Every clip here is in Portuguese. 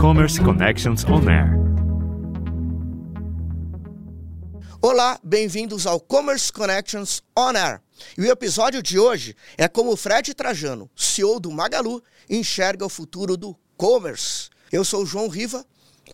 Commerce Connections On Air. Olá, bem-vindos ao Commerce Connections On Air. E o episódio de hoje é como Fred Trajano, CEO do Magalu, enxerga o futuro do commerce. Eu sou João Riva,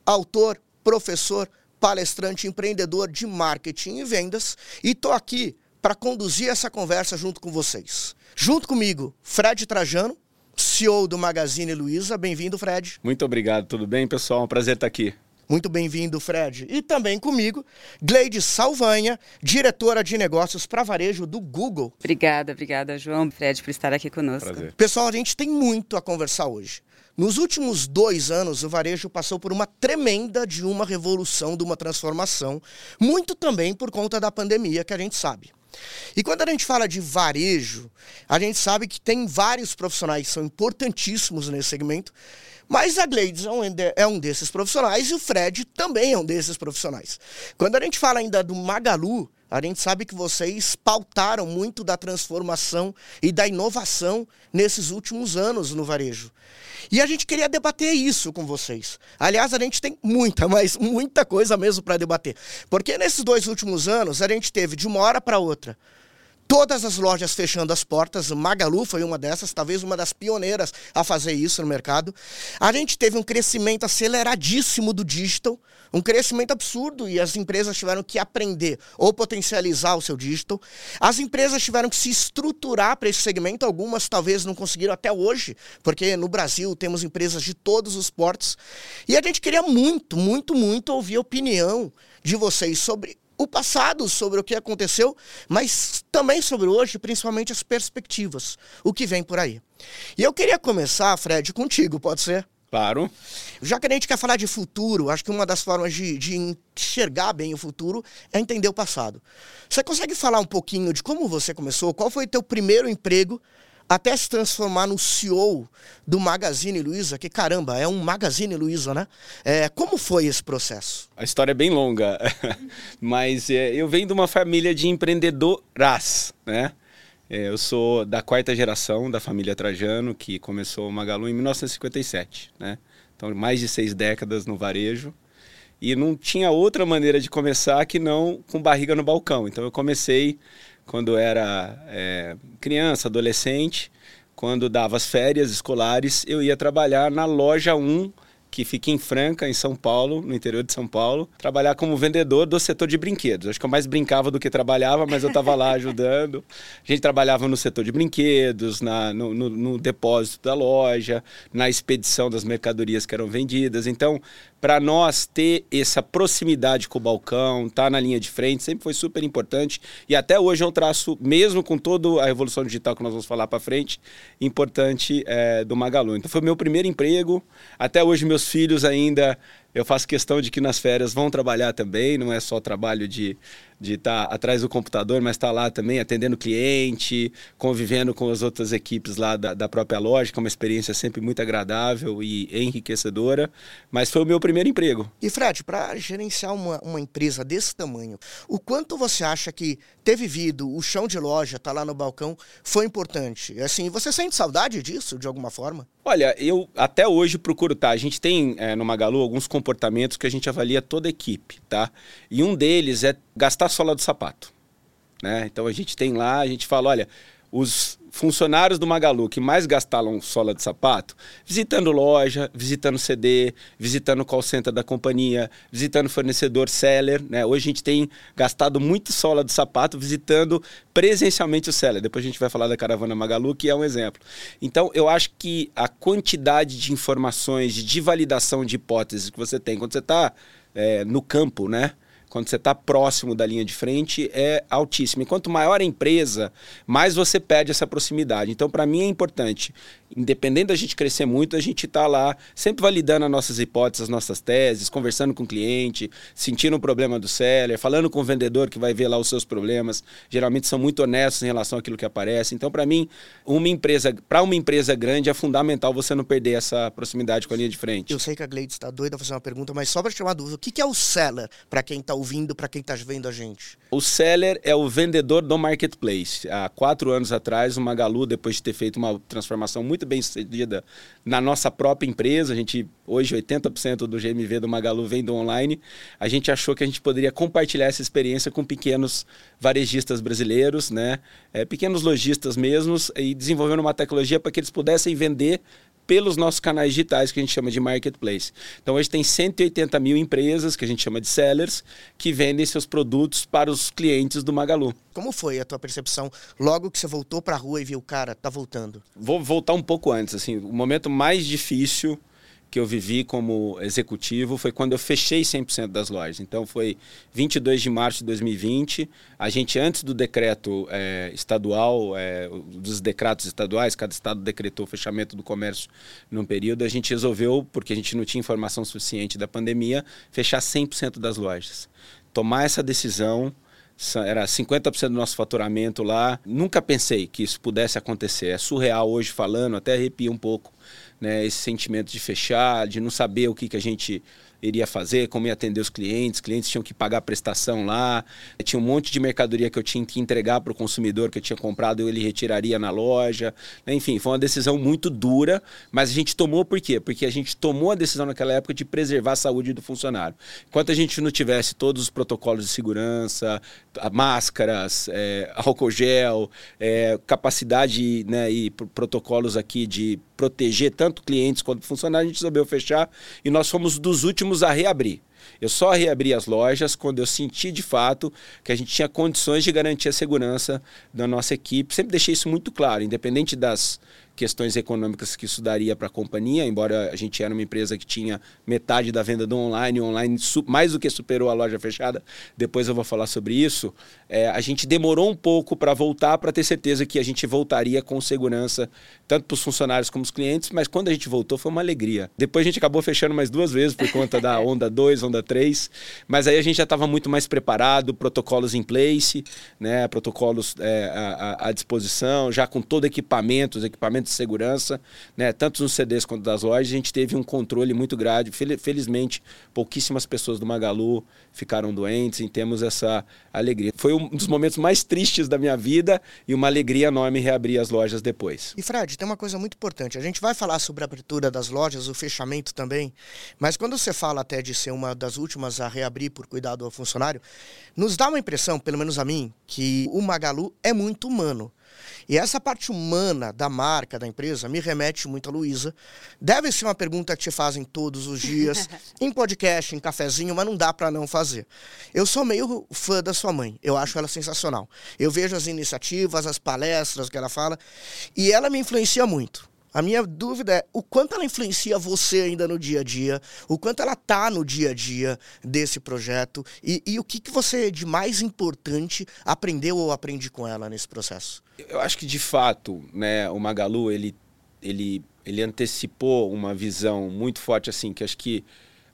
autor, professor, palestrante, empreendedor de marketing e vendas, e estou aqui para conduzir essa conversa junto com vocês. Junto comigo, Fred Trajano, CEO do Magazine Luiza. Bem-vindo, Fred. Muito obrigado, tudo bem, pessoal? Um prazer estar aqui. Muito bem-vindo, Fred. E também comigo, Gleide Salvanha, diretora de negócios para varejo do Google. Obrigada, obrigada, João, Fred, por estar aqui conosco. Prazer. Pessoal, a gente tem muito a conversar hoje. Nos últimos dois anos, o varejo passou por uma tremenda de uma revolução, de uma transformação, muito também por conta da pandemia, que a gente sabe. E quando a gente fala de varejo, a gente sabe que tem vários profissionais que são importantíssimos nesse segmento, mas a Gleides é um desses profissionais e o Fred também é um desses profissionais. Quando a gente fala ainda do Magalu, a gente sabe que vocês pautaram muito da transformação e da inovação nesses últimos anos no varejo. E a gente queria debater isso com vocês. Aliás, a gente tem muita, mas muita coisa mesmo para debater. Porque nesses dois últimos anos, a gente teve de uma hora para outra Todas as lojas fechando as portas, Magalu foi uma dessas, talvez uma das pioneiras a fazer isso no mercado. A gente teve um crescimento aceleradíssimo do digital, um crescimento absurdo e as empresas tiveram que aprender ou potencializar o seu digital. As empresas tiveram que se estruturar para esse segmento, algumas talvez não conseguiram até hoje, porque no Brasil temos empresas de todos os portos. E a gente queria muito, muito, muito ouvir a opinião de vocês sobre o passado, sobre o que aconteceu, mas também sobre hoje, principalmente as perspectivas, o que vem por aí. E eu queria começar, Fred, contigo, pode ser? Claro. Já que a gente quer falar de futuro, acho que uma das formas de, de enxergar bem o futuro é entender o passado. Você consegue falar um pouquinho de como você começou? Qual foi o teu primeiro emprego até se transformar no CEO do Magazine Luiza, que caramba, é um Magazine Luiza, né? É, como foi esse processo? A história é bem longa, mas é, eu venho de uma família de empreendedoras, né? É, eu sou da quarta geração da família Trajano, que começou o Magalu em 1957, né? Então, mais de seis décadas no varejo. E não tinha outra maneira de começar que não com barriga no balcão. Então, eu comecei quando era é, criança, adolescente, quando dava as férias escolares, eu ia trabalhar na loja 1 que fica em Franca, em São Paulo, no interior de São Paulo, trabalhar como vendedor do setor de brinquedos. Acho que eu mais brincava do que trabalhava, mas eu estava lá ajudando. A gente trabalhava no setor de brinquedos, na, no, no, no, depósito da loja, na expedição das mercadorias que eram vendidas. Então, para nós ter essa proximidade com o balcão, estar tá na linha de frente, sempre foi super importante. E até hoje é um traço, mesmo com toda a revolução digital que nós vamos falar para frente, importante é, do Magalu. Então, foi meu primeiro emprego. Até hoje, meus filhos ainda eu faço questão de que nas férias vão trabalhar também, não é só trabalho de de estar tá atrás do computador, mas estar tá lá também atendendo cliente, convivendo com as outras equipes lá da, da própria loja, que é uma experiência sempre muito agradável e enriquecedora. Mas foi o meu primeiro emprego. E Fred, para gerenciar uma, uma empresa desse tamanho, o quanto você acha que ter vivido o chão de loja, estar tá lá no balcão, foi importante? Assim, você sente saudade disso, de alguma forma? Olha, eu até hoje procuro estar. Tá, a gente tem é, no Magalu alguns comportamentos que a gente avalia toda a equipe, tá? E um deles é gastar sola do sapato. Né? Então a gente tem lá, a gente fala, olha, os funcionários do Magalu que mais gastaram sola de sapato, visitando loja, visitando CD, visitando call center da companhia, visitando fornecedor seller, né? Hoje a gente tem gastado muito sola de sapato visitando presencialmente o seller. Depois a gente vai falar da caravana Magalu, que é um exemplo. Então, eu acho que a quantidade de informações, de validação de hipóteses que você tem quando você está é, no campo, né? Quando você está próximo da linha de frente, é altíssimo. E quanto maior a empresa, mais você perde essa proximidade. Então, para mim, é importante independente da gente crescer muito, a gente está lá sempre validando as nossas hipóteses, as nossas teses, conversando com o cliente, sentindo o problema do seller, falando com o vendedor que vai ver lá os seus problemas. Geralmente são muito honestos em relação àquilo que aparece. Então, para mim, uma empresa, para uma empresa grande, é fundamental você não perder essa proximidade com a linha de frente. Eu sei que a Gleides está doida a fazer uma pergunta, mas só para chamar dúvida, o que é o seller para quem está ouvindo, para quem está vendo a gente? O seller é o vendedor do marketplace. Há quatro anos atrás, o Magalu, depois de ter feito uma transformação muito muito bem sucedida na nossa própria empresa. A gente, hoje, 80% do GMV do Magalu vem do online. A gente achou que a gente poderia compartilhar essa experiência com pequenos varejistas brasileiros, né? É, pequenos lojistas mesmos, e desenvolvendo uma tecnologia para que eles pudessem vender pelos nossos canais digitais, que a gente chama de marketplace. Então, hoje tem 180 mil empresas, que a gente chama de sellers, que vendem seus produtos para os clientes do Magalu. Como foi a tua percepção logo que você voltou para a rua e viu, cara, tá voltando? Vou voltar um pouco antes. Assim, o momento mais difícil que eu vivi como executivo foi quando eu fechei 100% das lojas. Então foi 22 de março de 2020. A gente, antes do decreto é, estadual, é, dos decretos estaduais, cada estado decretou o fechamento do comércio num período, a gente resolveu, porque a gente não tinha informação suficiente da pandemia, fechar 100% das lojas. Tomar essa decisão era 50% do nosso faturamento lá. Nunca pensei que isso pudesse acontecer. É surreal hoje falando, até arrepia um pouco né, esse sentimento de fechar, de não saber o que, que a gente iria fazer, como ia atender os clientes, clientes tinham que pagar prestação lá, tinha um monte de mercadoria que eu tinha que entregar para o consumidor que eu tinha comprado, ele retiraria na loja. Enfim, foi uma decisão muito dura, mas a gente tomou por quê? Porque a gente tomou a decisão naquela época de preservar a saúde do funcionário. Enquanto a gente não tivesse todos os protocolos de segurança, máscaras, é, álcool gel, é, capacidade né, e protocolos aqui de proteger tanto clientes quanto funcionários, a gente resolveu fechar e nós fomos dos últimos a reabrir. Eu só reabri as lojas quando eu senti de fato que a gente tinha condições de garantir a segurança da nossa equipe. Sempre deixei isso muito claro, independente das questões econômicas que isso daria para a companhia, embora a gente era uma empresa que tinha metade da venda do online, o online mais do que superou a loja fechada, depois eu vou falar sobre isso, é, a gente demorou um pouco para voltar, para ter certeza que a gente voltaria com segurança, tanto para os funcionários como os clientes, mas quando a gente voltou foi uma alegria. Depois a gente acabou fechando mais duas vezes por conta da onda 2, onda 3, mas aí a gente já estava muito mais preparado, protocolos em place, né, protocolos é, à, à disposição, já com todo equipamento, os equipamentos de segurança, né, tanto nos CDs quanto das lojas, a gente teve um controle muito grande. Felizmente, pouquíssimas pessoas do Magalu ficaram doentes e temos essa alegria. Foi um dos momentos mais tristes da minha vida e uma alegria enorme reabrir as lojas depois. E Fred, tem uma coisa muito importante. A gente vai falar sobre a abertura das lojas, o fechamento também, mas quando você fala até de ser uma das últimas a reabrir por cuidado ao funcionário, nos dá uma impressão, pelo menos a mim, que o Magalu é muito humano. E essa parte humana da marca, da empresa, me remete muito a Luísa. Deve ser uma pergunta que te fazem todos os dias, em podcast, em cafezinho, mas não dá para não fazer. Eu sou meio fã da sua mãe, eu acho ela sensacional. Eu vejo as iniciativas, as palestras que ela fala, e ela me influencia muito. A minha dúvida é o quanto ela influencia você ainda no dia a dia, o quanto ela tá no dia a dia desse projeto e, e o que, que você de mais importante aprendeu ou aprende com ela nesse processo. Eu acho que de fato, né, o Magalu ele, ele, ele antecipou uma visão muito forte assim, que acho que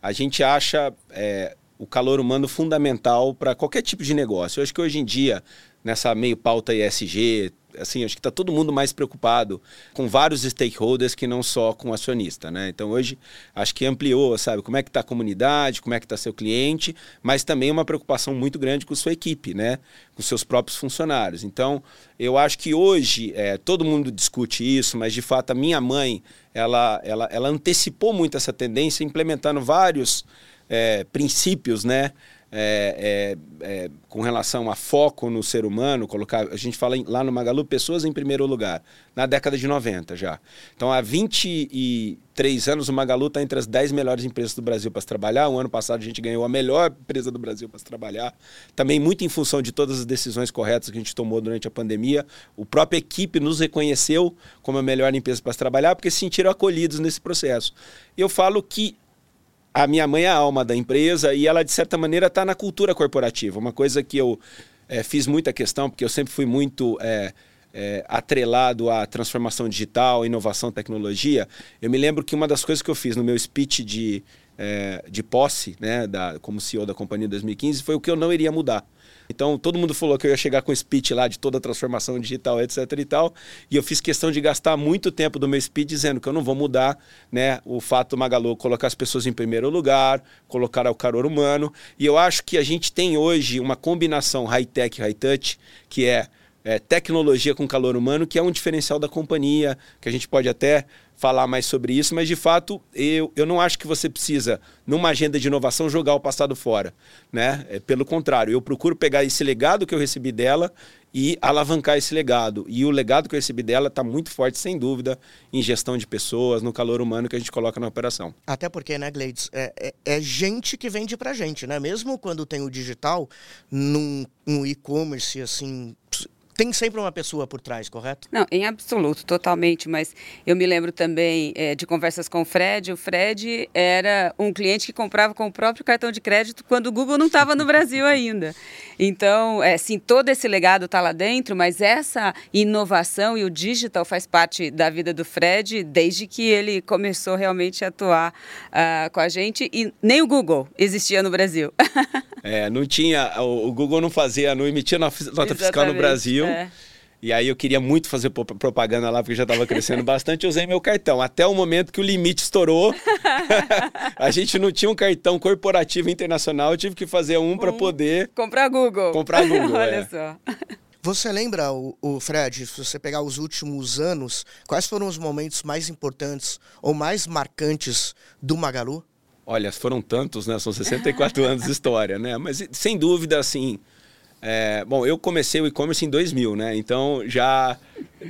a gente acha é, o calor humano fundamental para qualquer tipo de negócio. Eu acho que hoje em dia nessa meio pauta ESG, assim, acho que está todo mundo mais preocupado com vários stakeholders que não só com o acionista, né? Então hoje acho que ampliou, sabe, como é que está a comunidade, como é que está seu cliente, mas também uma preocupação muito grande com sua equipe, né? Com seus próprios funcionários. Então eu acho que hoje é, todo mundo discute isso, mas de fato a minha mãe ela, ela, ela antecipou muito essa tendência, implementando vários é, princípios, né? É, é, é, com relação a foco no ser humano, colocar, a gente fala em, lá no Magalu, pessoas em primeiro lugar, na década de 90 já. Então, há 23 anos, o Magalu está entre as 10 melhores empresas do Brasil para se trabalhar. O ano passado, a gente ganhou a melhor empresa do Brasil para se trabalhar. Também muito em função de todas as decisões corretas que a gente tomou durante a pandemia. O própria equipe nos reconheceu como a melhor empresa para se trabalhar, porque se sentiram acolhidos nesse processo. Eu falo que a minha mãe é a alma da empresa e ela, de certa maneira, está na cultura corporativa. Uma coisa que eu é, fiz muita questão, porque eu sempre fui muito é, é, atrelado à transformação digital, inovação, tecnologia. Eu me lembro que uma das coisas que eu fiz no meu speech de, de posse, né, da, como CEO da companhia em 2015, foi o que eu não iria mudar. Então todo mundo falou que eu ia chegar com speech lá de toda a transformação digital, etc e tal. E eu fiz questão de gastar muito tempo do meu speech dizendo que eu não vou mudar, né, o fato Magalu colocar as pessoas em primeiro lugar, colocar o calor humano. E eu acho que a gente tem hoje uma combinação high-tech, high-touch, que é é, tecnologia com calor humano, que é um diferencial da companhia, que a gente pode até falar mais sobre isso, mas de fato eu, eu não acho que você precisa, numa agenda de inovação, jogar o passado fora. Né? É, pelo contrário, eu procuro pegar esse legado que eu recebi dela e alavancar esse legado. E o legado que eu recebi dela está muito forte, sem dúvida, em gestão de pessoas, no calor humano que a gente coloca na operação. Até porque, né, Gleides, é, é, é gente que vende para gente, né? Mesmo quando tem o digital, num, num e-commerce, assim, tem sempre uma pessoa por trás, correto? Não, em absoluto, totalmente. Mas eu me lembro também é, de conversas com o Fred. O Fred era um cliente que comprava com o próprio cartão de crédito quando o Google não estava no Brasil ainda. Então, é, sim, todo esse legado está lá dentro, mas essa inovação e o digital faz parte da vida do Fred desde que ele começou realmente a atuar uh, com a gente. E nem o Google existia no Brasil. é, não tinha, o, Google não fazia, não emitia nota fiscal no Brasil. É. E aí eu queria muito fazer propaganda lá, porque já estava crescendo bastante, eu usei meu cartão. Até o momento que o limite estourou. a gente não tinha um cartão corporativo internacional, eu tive que fazer um, um para poder... Comprar Google. Comprar Google, Olha é. só. Você lembra, o, o, Fred, se você pegar os últimos anos, quais foram os momentos mais importantes ou mais marcantes do Magalu? Olha, foram tantos, né? São 64 anos de história, né? Mas sem dúvida, assim, é, bom, eu comecei o e-commerce em 2000, né? Então já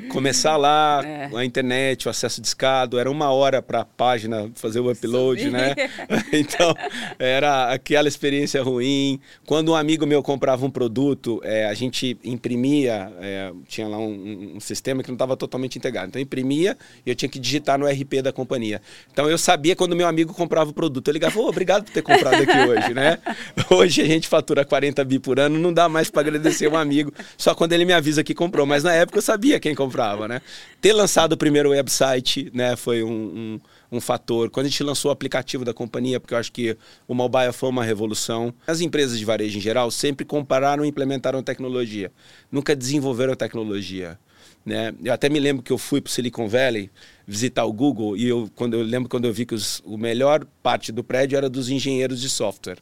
começar lá, é. a internet, o acesso discado, era uma hora para a página fazer o upload, Subir. né? então era aquela experiência ruim. Quando um amigo meu comprava um produto, é, a gente imprimia, é, tinha lá um, um, sistema que não estava totalmente integrado. Então imprimia e eu tinha que digitar no RP da companhia. Então eu sabia quando meu amigo comprava o produto, eu ligava, oh, obrigado por ter comprado aqui hoje, né? Hoje a gente fatura 40 bi por ano, não dá mais mais para agradecer um amigo, só quando ele me avisa que comprou. Mas na época eu sabia quem comprava, né? Ter lançado o primeiro website, né, foi um, um, um fator. Quando a gente lançou o aplicativo da companhia, porque eu acho que o mobile foi uma revolução. As empresas de varejo em geral sempre compararam e implementaram tecnologia, nunca desenvolveram tecnologia. Né? Eu até me lembro que eu fui para Silicon Valley visitar o Google e eu quando eu lembro quando eu vi que os, o melhor parte do prédio era dos engenheiros de software.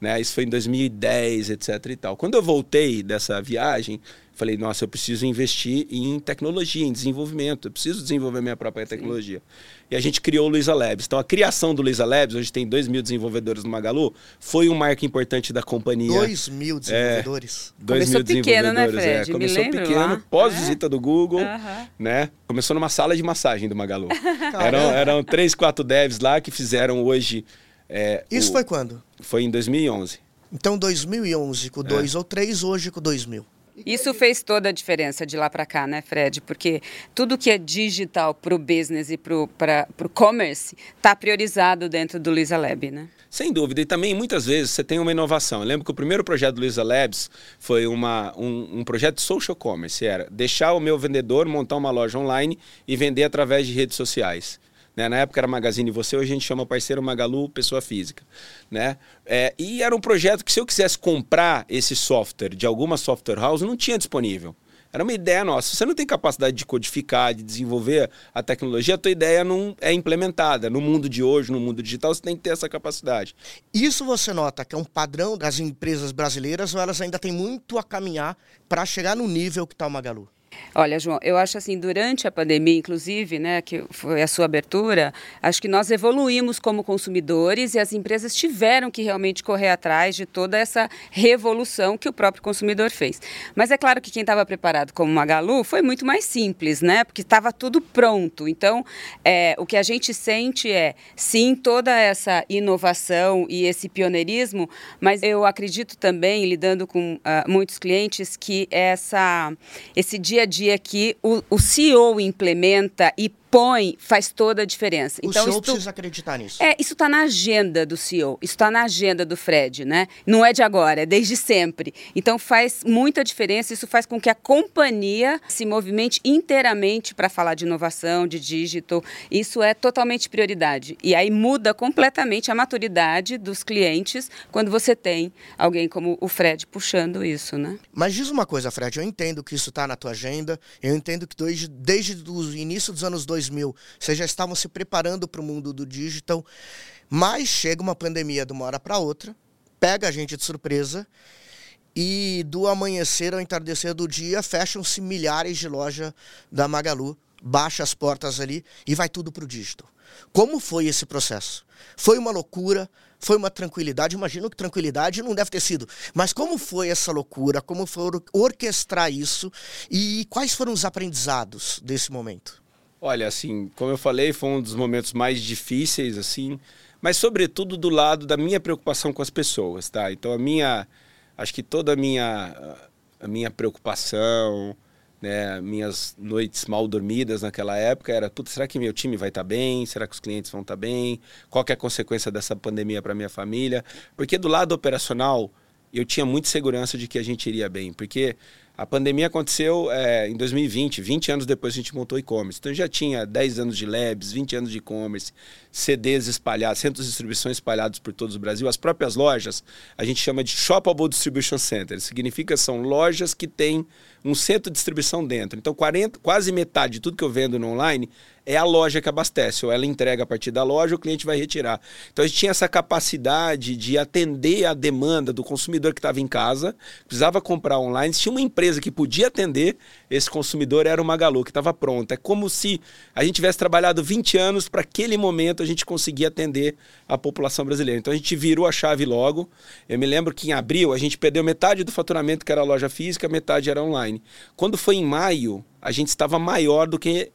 Né? Isso foi em 2010, etc. e tal. Quando eu voltei dessa viagem, falei, nossa, eu preciso investir em tecnologia, em desenvolvimento, eu preciso desenvolver minha própria tecnologia. Sim. E a gente criou o Luiza Labs. Então, a criação do Luiza Labs, hoje tem 2 mil desenvolvedores no Magalu, foi um marco importante da companhia. 2 mil desenvolvedores? É, 2 mil pequeno, né, Fred? É, começou pequeno, pós-visita é? do Google, uh -huh. né? Começou numa sala de massagem do Magalu. eram, eram três, quatro devs lá que fizeram hoje é, Isso o... foi quando? Foi em 2011. Então 2011 com 2 é. ou 3, hoje com 2000. Isso fez toda a diferença de lá para cá, né, Fred? Porque tudo que é digital para o business e para o commerce está priorizado dentro do Lisa Lab, né? Sem dúvida. E também, muitas vezes, você tem uma inovação. Eu lembro que o primeiro projeto do Lisa Labs foi uma, um, um projeto de social commerce. Era deixar o meu vendedor montar uma loja online e vender através de redes sociais. Né? Na época era Magazine Você, hoje a gente chama parceiro Magalu, pessoa física. Né? É, e era um projeto que se eu quisesse comprar esse software de alguma software house, não tinha disponível. Era uma ideia nossa. Se você não tem capacidade de codificar, de desenvolver a tecnologia, a tua ideia não é implementada. No mundo de hoje, no mundo digital, você tem que ter essa capacidade. Isso você nota que é um padrão das empresas brasileiras ou elas ainda têm muito a caminhar para chegar no nível que está o Magalu? Olha, João, eu acho assim, durante a pandemia, inclusive, né, que foi a sua abertura, acho que nós evoluímos como consumidores e as empresas tiveram que realmente correr atrás de toda essa revolução que o próprio consumidor fez. Mas é claro que quem estava preparado como Magalu foi muito mais simples, né, porque estava tudo pronto. Então, é, o que a gente sente é, sim, toda essa inovação e esse pioneirismo, mas eu acredito também, lidando com uh, muitos clientes, que essa, esse dia a dia que o, o CEO implementa e põe faz toda a diferença. O então, CEO precisa acreditar nisso. É, isso está na agenda do CEO, isso está na agenda do Fred, né? Não é de agora, é desde sempre. Então faz muita diferença, isso faz com que a companhia se movimente inteiramente para falar de inovação, de digital. Isso é totalmente prioridade. E aí muda completamente a maturidade dos clientes quando você tem alguém como o Fred puxando isso, né? Mas diz uma coisa, Fred, eu entendo que isso está na tua agenda, eu entendo que desde, desde o início dos anos 2000 2000, vocês já estavam se preparando para o mundo do digital, mas chega uma pandemia de uma hora para outra, pega a gente de surpresa e do amanhecer ao entardecer do dia fecham-se milhares de lojas da Magalu, baixa as portas ali e vai tudo para o dígito. Como foi esse processo? Foi uma loucura? Foi uma tranquilidade? Imagino que tranquilidade não deve ter sido. Mas como foi essa loucura? Como foi orquestrar isso? E quais foram os aprendizados desse momento? Olha, assim, como eu falei, foi um dos momentos mais difíceis, assim, mas sobretudo do lado da minha preocupação com as pessoas, tá? Então a minha, acho que toda a minha, a minha preocupação, né, minhas noites mal dormidas naquela época era, putz, será que meu time vai estar tá bem? Será que os clientes vão estar tá bem? Qual é a consequência dessa pandemia para minha família? Porque do lado operacional, eu tinha muita segurança de que a gente iria bem, porque a pandemia aconteceu é, em 2020, 20 anos depois a gente montou e-commerce. Então já tinha 10 anos de labs, 20 anos de e-commerce, CDs espalhados, centros de distribuição espalhados por todo o Brasil. As próprias lojas, a gente chama de Shoppable Distribution Center. Significa são lojas que têm um centro de distribuição dentro. Então, 40, quase metade de tudo que eu vendo no online é a loja que abastece, ou ela entrega a partir da loja, o cliente vai retirar. Então a gente tinha essa capacidade de atender a demanda do consumidor que estava em casa, precisava comprar online. Se tinha uma empresa que podia atender esse consumidor, era o Magalu, que estava pronta. É como se a gente tivesse trabalhado 20 anos para aquele momento a gente conseguir atender a população brasileira. Então a gente virou a chave logo. Eu me lembro que em abril a gente perdeu metade do faturamento que era loja física, metade era online. Quando foi em maio, a gente estava maior do que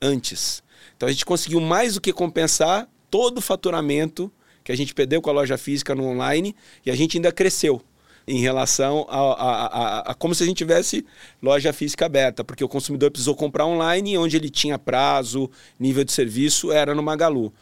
antes. Então a gente conseguiu mais do que compensar todo o faturamento que a gente perdeu com a loja física no online e a gente ainda cresceu em relação a, a, a, a, como se a gente tivesse loja física aberta, porque o consumidor precisou comprar online onde ele tinha prazo, nível de serviço, era no Magalu.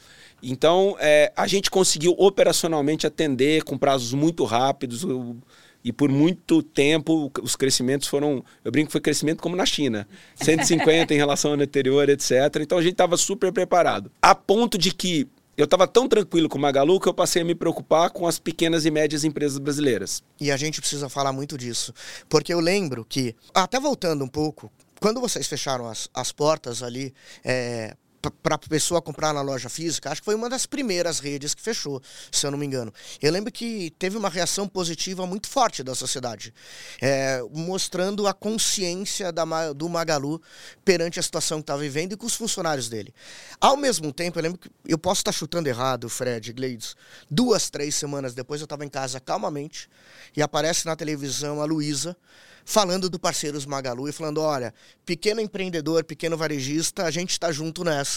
Então, é, a gente conseguiu operacionalmente atender com prazos muito rápidos. O, e por muito tempo os crescimentos foram, eu brinco foi crescimento como na China, 150 em relação ao ano anterior, etc. Então a gente estava super preparado. A ponto de que eu estava tão tranquilo com o Magalu que eu passei a me preocupar com as pequenas e médias empresas brasileiras. E a gente precisa falar muito disso, porque eu lembro que, até voltando um pouco, quando vocês fecharam as, as portas ali é, para a pessoa comprar na loja física, acho que foi uma das primeiras redes que fechou, se eu não me engano. Eu lembro que teve uma reação positiva muito forte da sociedade, é, mostrando a consciência da, do Magalu perante a situação que estava vivendo e com os funcionários dele. Ao mesmo tempo, eu lembro que eu posso estar chutando errado, Fred, Gleides, duas, três semanas depois eu estava em casa calmamente e aparece na televisão a Luísa falando do Parceiros Magalu e falando: olha, pequeno empreendedor, pequeno varejista, a gente está junto nessa,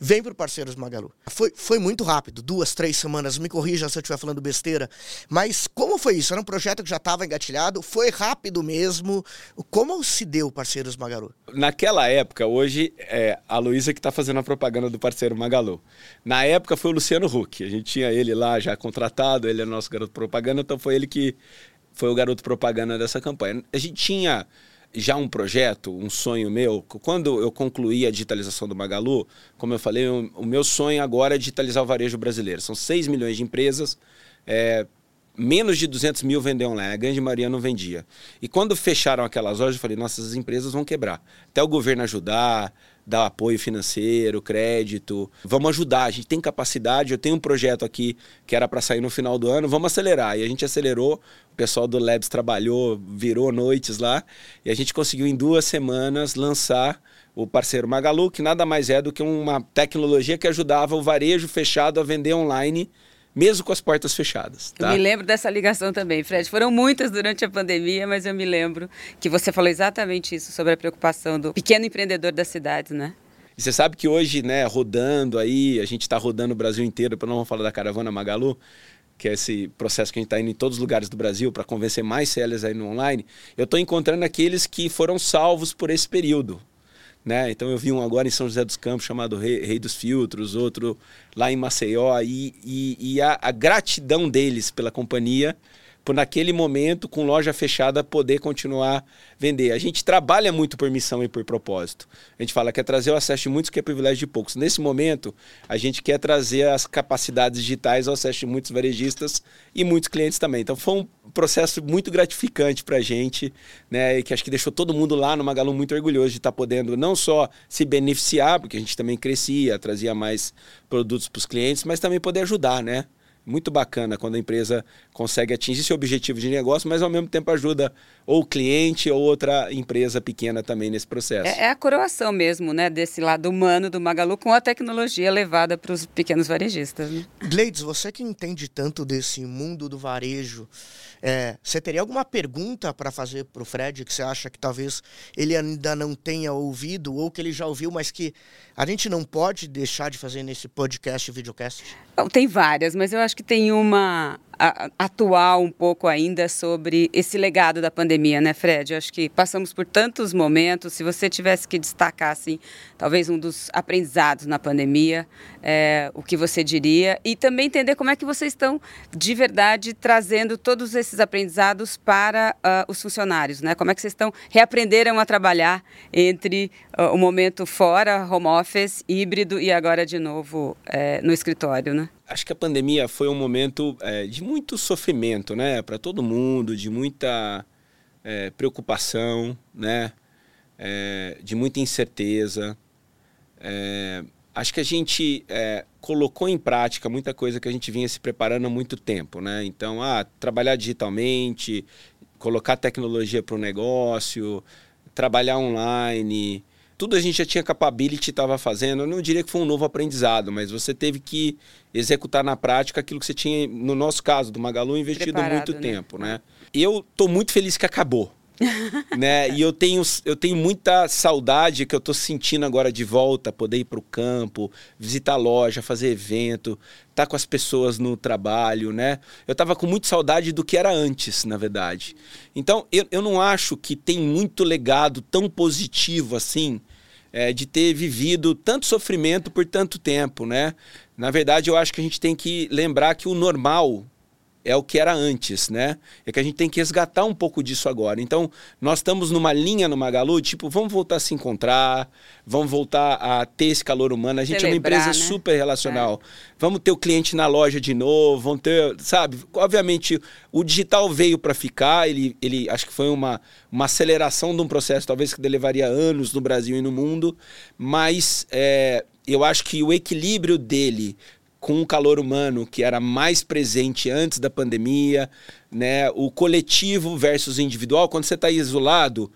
vem para o Parceiros Magalu. Foi, foi muito rápido, duas, três semanas, me corrija se eu estiver falando besteira, mas como foi isso? Era um projeto que já estava engatilhado, foi rápido mesmo. Como se deu Parceiros Magalu? Naquela época, hoje é a Luísa que está fazendo a propaganda do Parceiro Magalu. Na época foi o Luciano Huck, a gente tinha ele lá já contratado, ele é nosso garoto propaganda, então foi ele que foi o garoto propaganda dessa campanha. A gente tinha já um projeto, um sonho meu. Quando eu concluí a digitalização do Magalu, como eu falei, o meu sonho agora é digitalizar o varejo brasileiro. São 6 milhões de empresas, é, menos de 200 mil vendem online, a grande maioria não vendia. E quando fecharam aquelas lojas, eu falei, nossas empresas vão quebrar. Até o governo ajudar, dar apoio financeiro, crédito. Vamos ajudar, a gente tem capacidade. Eu tenho um projeto aqui que era para sair no final do ano, vamos acelerar. E a gente acelerou, o pessoal do Labs trabalhou, virou noites lá, e a gente conseguiu em duas semanas lançar o parceiro Magalu, que nada mais é do que uma tecnologia que ajudava o varejo fechado a vender online mesmo com as portas fechadas. Tá? Eu me lembro dessa ligação também, Fred. Foram muitas durante a pandemia, mas eu me lembro que você falou exatamente isso sobre a preocupação do pequeno empreendedor das cidades, né? E você sabe que hoje, né, rodando aí, a gente está rodando o Brasil inteiro, para não falar da caravana Magalu, que é esse processo que a gente está indo em todos os lugares do Brasil para convencer mais sellers aí no online, eu estou encontrando aqueles que foram salvos por esse período. Né? Então eu vi um agora em São José dos Campos chamado Rei, Rei dos Filtros, outro lá em Maceió, e, e, e a, a, gratidão deles pela companhia por naquele momento, com loja fechada, poder continuar vender. A gente trabalha muito por missão e por propósito. A gente fala que é trazer o acesso de muitos que é privilégio de poucos. Nesse momento, a gente quer trazer as capacidades digitais ao acesso de muitos varejistas e muitos clientes também. Então foi um processo muito gratificante para a gente, né? E que acho que deixou todo mundo lá no Magalu muito orgulhoso de estar tá podendo não só se beneficiar, porque a gente também crescia, trazia mais produtos para os clientes, mas também poder ajudar, né? Muito bacana quando a empresa consegue atingir seu objetivo de negócio, mas ao mesmo tempo ajuda ou o cliente ou outra empresa pequena também nesse processo. É, é a coroação mesmo, né, desse lado humano do Magalu com a tecnologia levada para os pequenos varejistas. Né? Gleides, você que entende tanto desse mundo do varejo, é, você teria alguma pergunta para fazer para o Fred que você acha que talvez ele ainda não tenha ouvido ou que ele já ouviu, mas que a gente não pode deixar de fazer nesse podcast e videocast? Tem várias, mas eu acho que tem uma atual um pouco ainda sobre esse legado da pandemia, né, Fred? Eu acho que passamos por tantos momentos. Se você tivesse que destacar, assim, talvez um dos aprendizados na pandemia, é, o que você diria? E também entender como é que vocês estão, de verdade, trazendo todos esses aprendizados para uh, os funcionários, né? Como é que vocês estão reaprenderam a trabalhar entre uh, o momento fora, home office, híbrido e agora de novo é, no escritório, né? Acho que a pandemia foi um momento é, de muito sofrimento, né, para todo mundo, de muita é, preocupação, né, é, de muita incerteza. É, acho que a gente é, colocou em prática muita coisa que a gente vinha se preparando há muito tempo, né. Então, ah, trabalhar digitalmente, colocar tecnologia para o negócio, trabalhar online, tudo a gente já tinha capability estava fazendo. Eu não diria que foi um novo aprendizado, mas você teve que executar na prática aquilo que você tinha, no nosso caso, do Magalu, investido Preparado, muito né? tempo, né? Eu estou muito feliz que acabou. né? E eu tenho, eu tenho muita saudade que eu estou sentindo agora de volta, poder ir para o campo, visitar loja, fazer evento, estar tá com as pessoas no trabalho, né? Eu estava com muita saudade do que era antes, na verdade. Então, eu, eu não acho que tem muito legado tão positivo assim é, de ter vivido tanto sofrimento por tanto tempo, né? Na verdade, eu acho que a gente tem que lembrar que o normal é o que era antes, né? É que a gente tem que resgatar um pouco disso agora. Então, nós estamos numa linha no Magalu, tipo, vamos voltar a se encontrar, vamos voltar a ter esse calor humano. A gente Celebrar, é uma empresa né? super relacional. É. Vamos ter o cliente na loja de novo, vamos ter, sabe? Obviamente, o digital veio para ficar, ele, ele acho que foi uma, uma aceleração de um processo, talvez que levaria anos no Brasil e no mundo, mas é, eu acho que o equilíbrio dele com o calor humano que era mais presente antes da pandemia, né? O coletivo versus individual, quando você está isolado,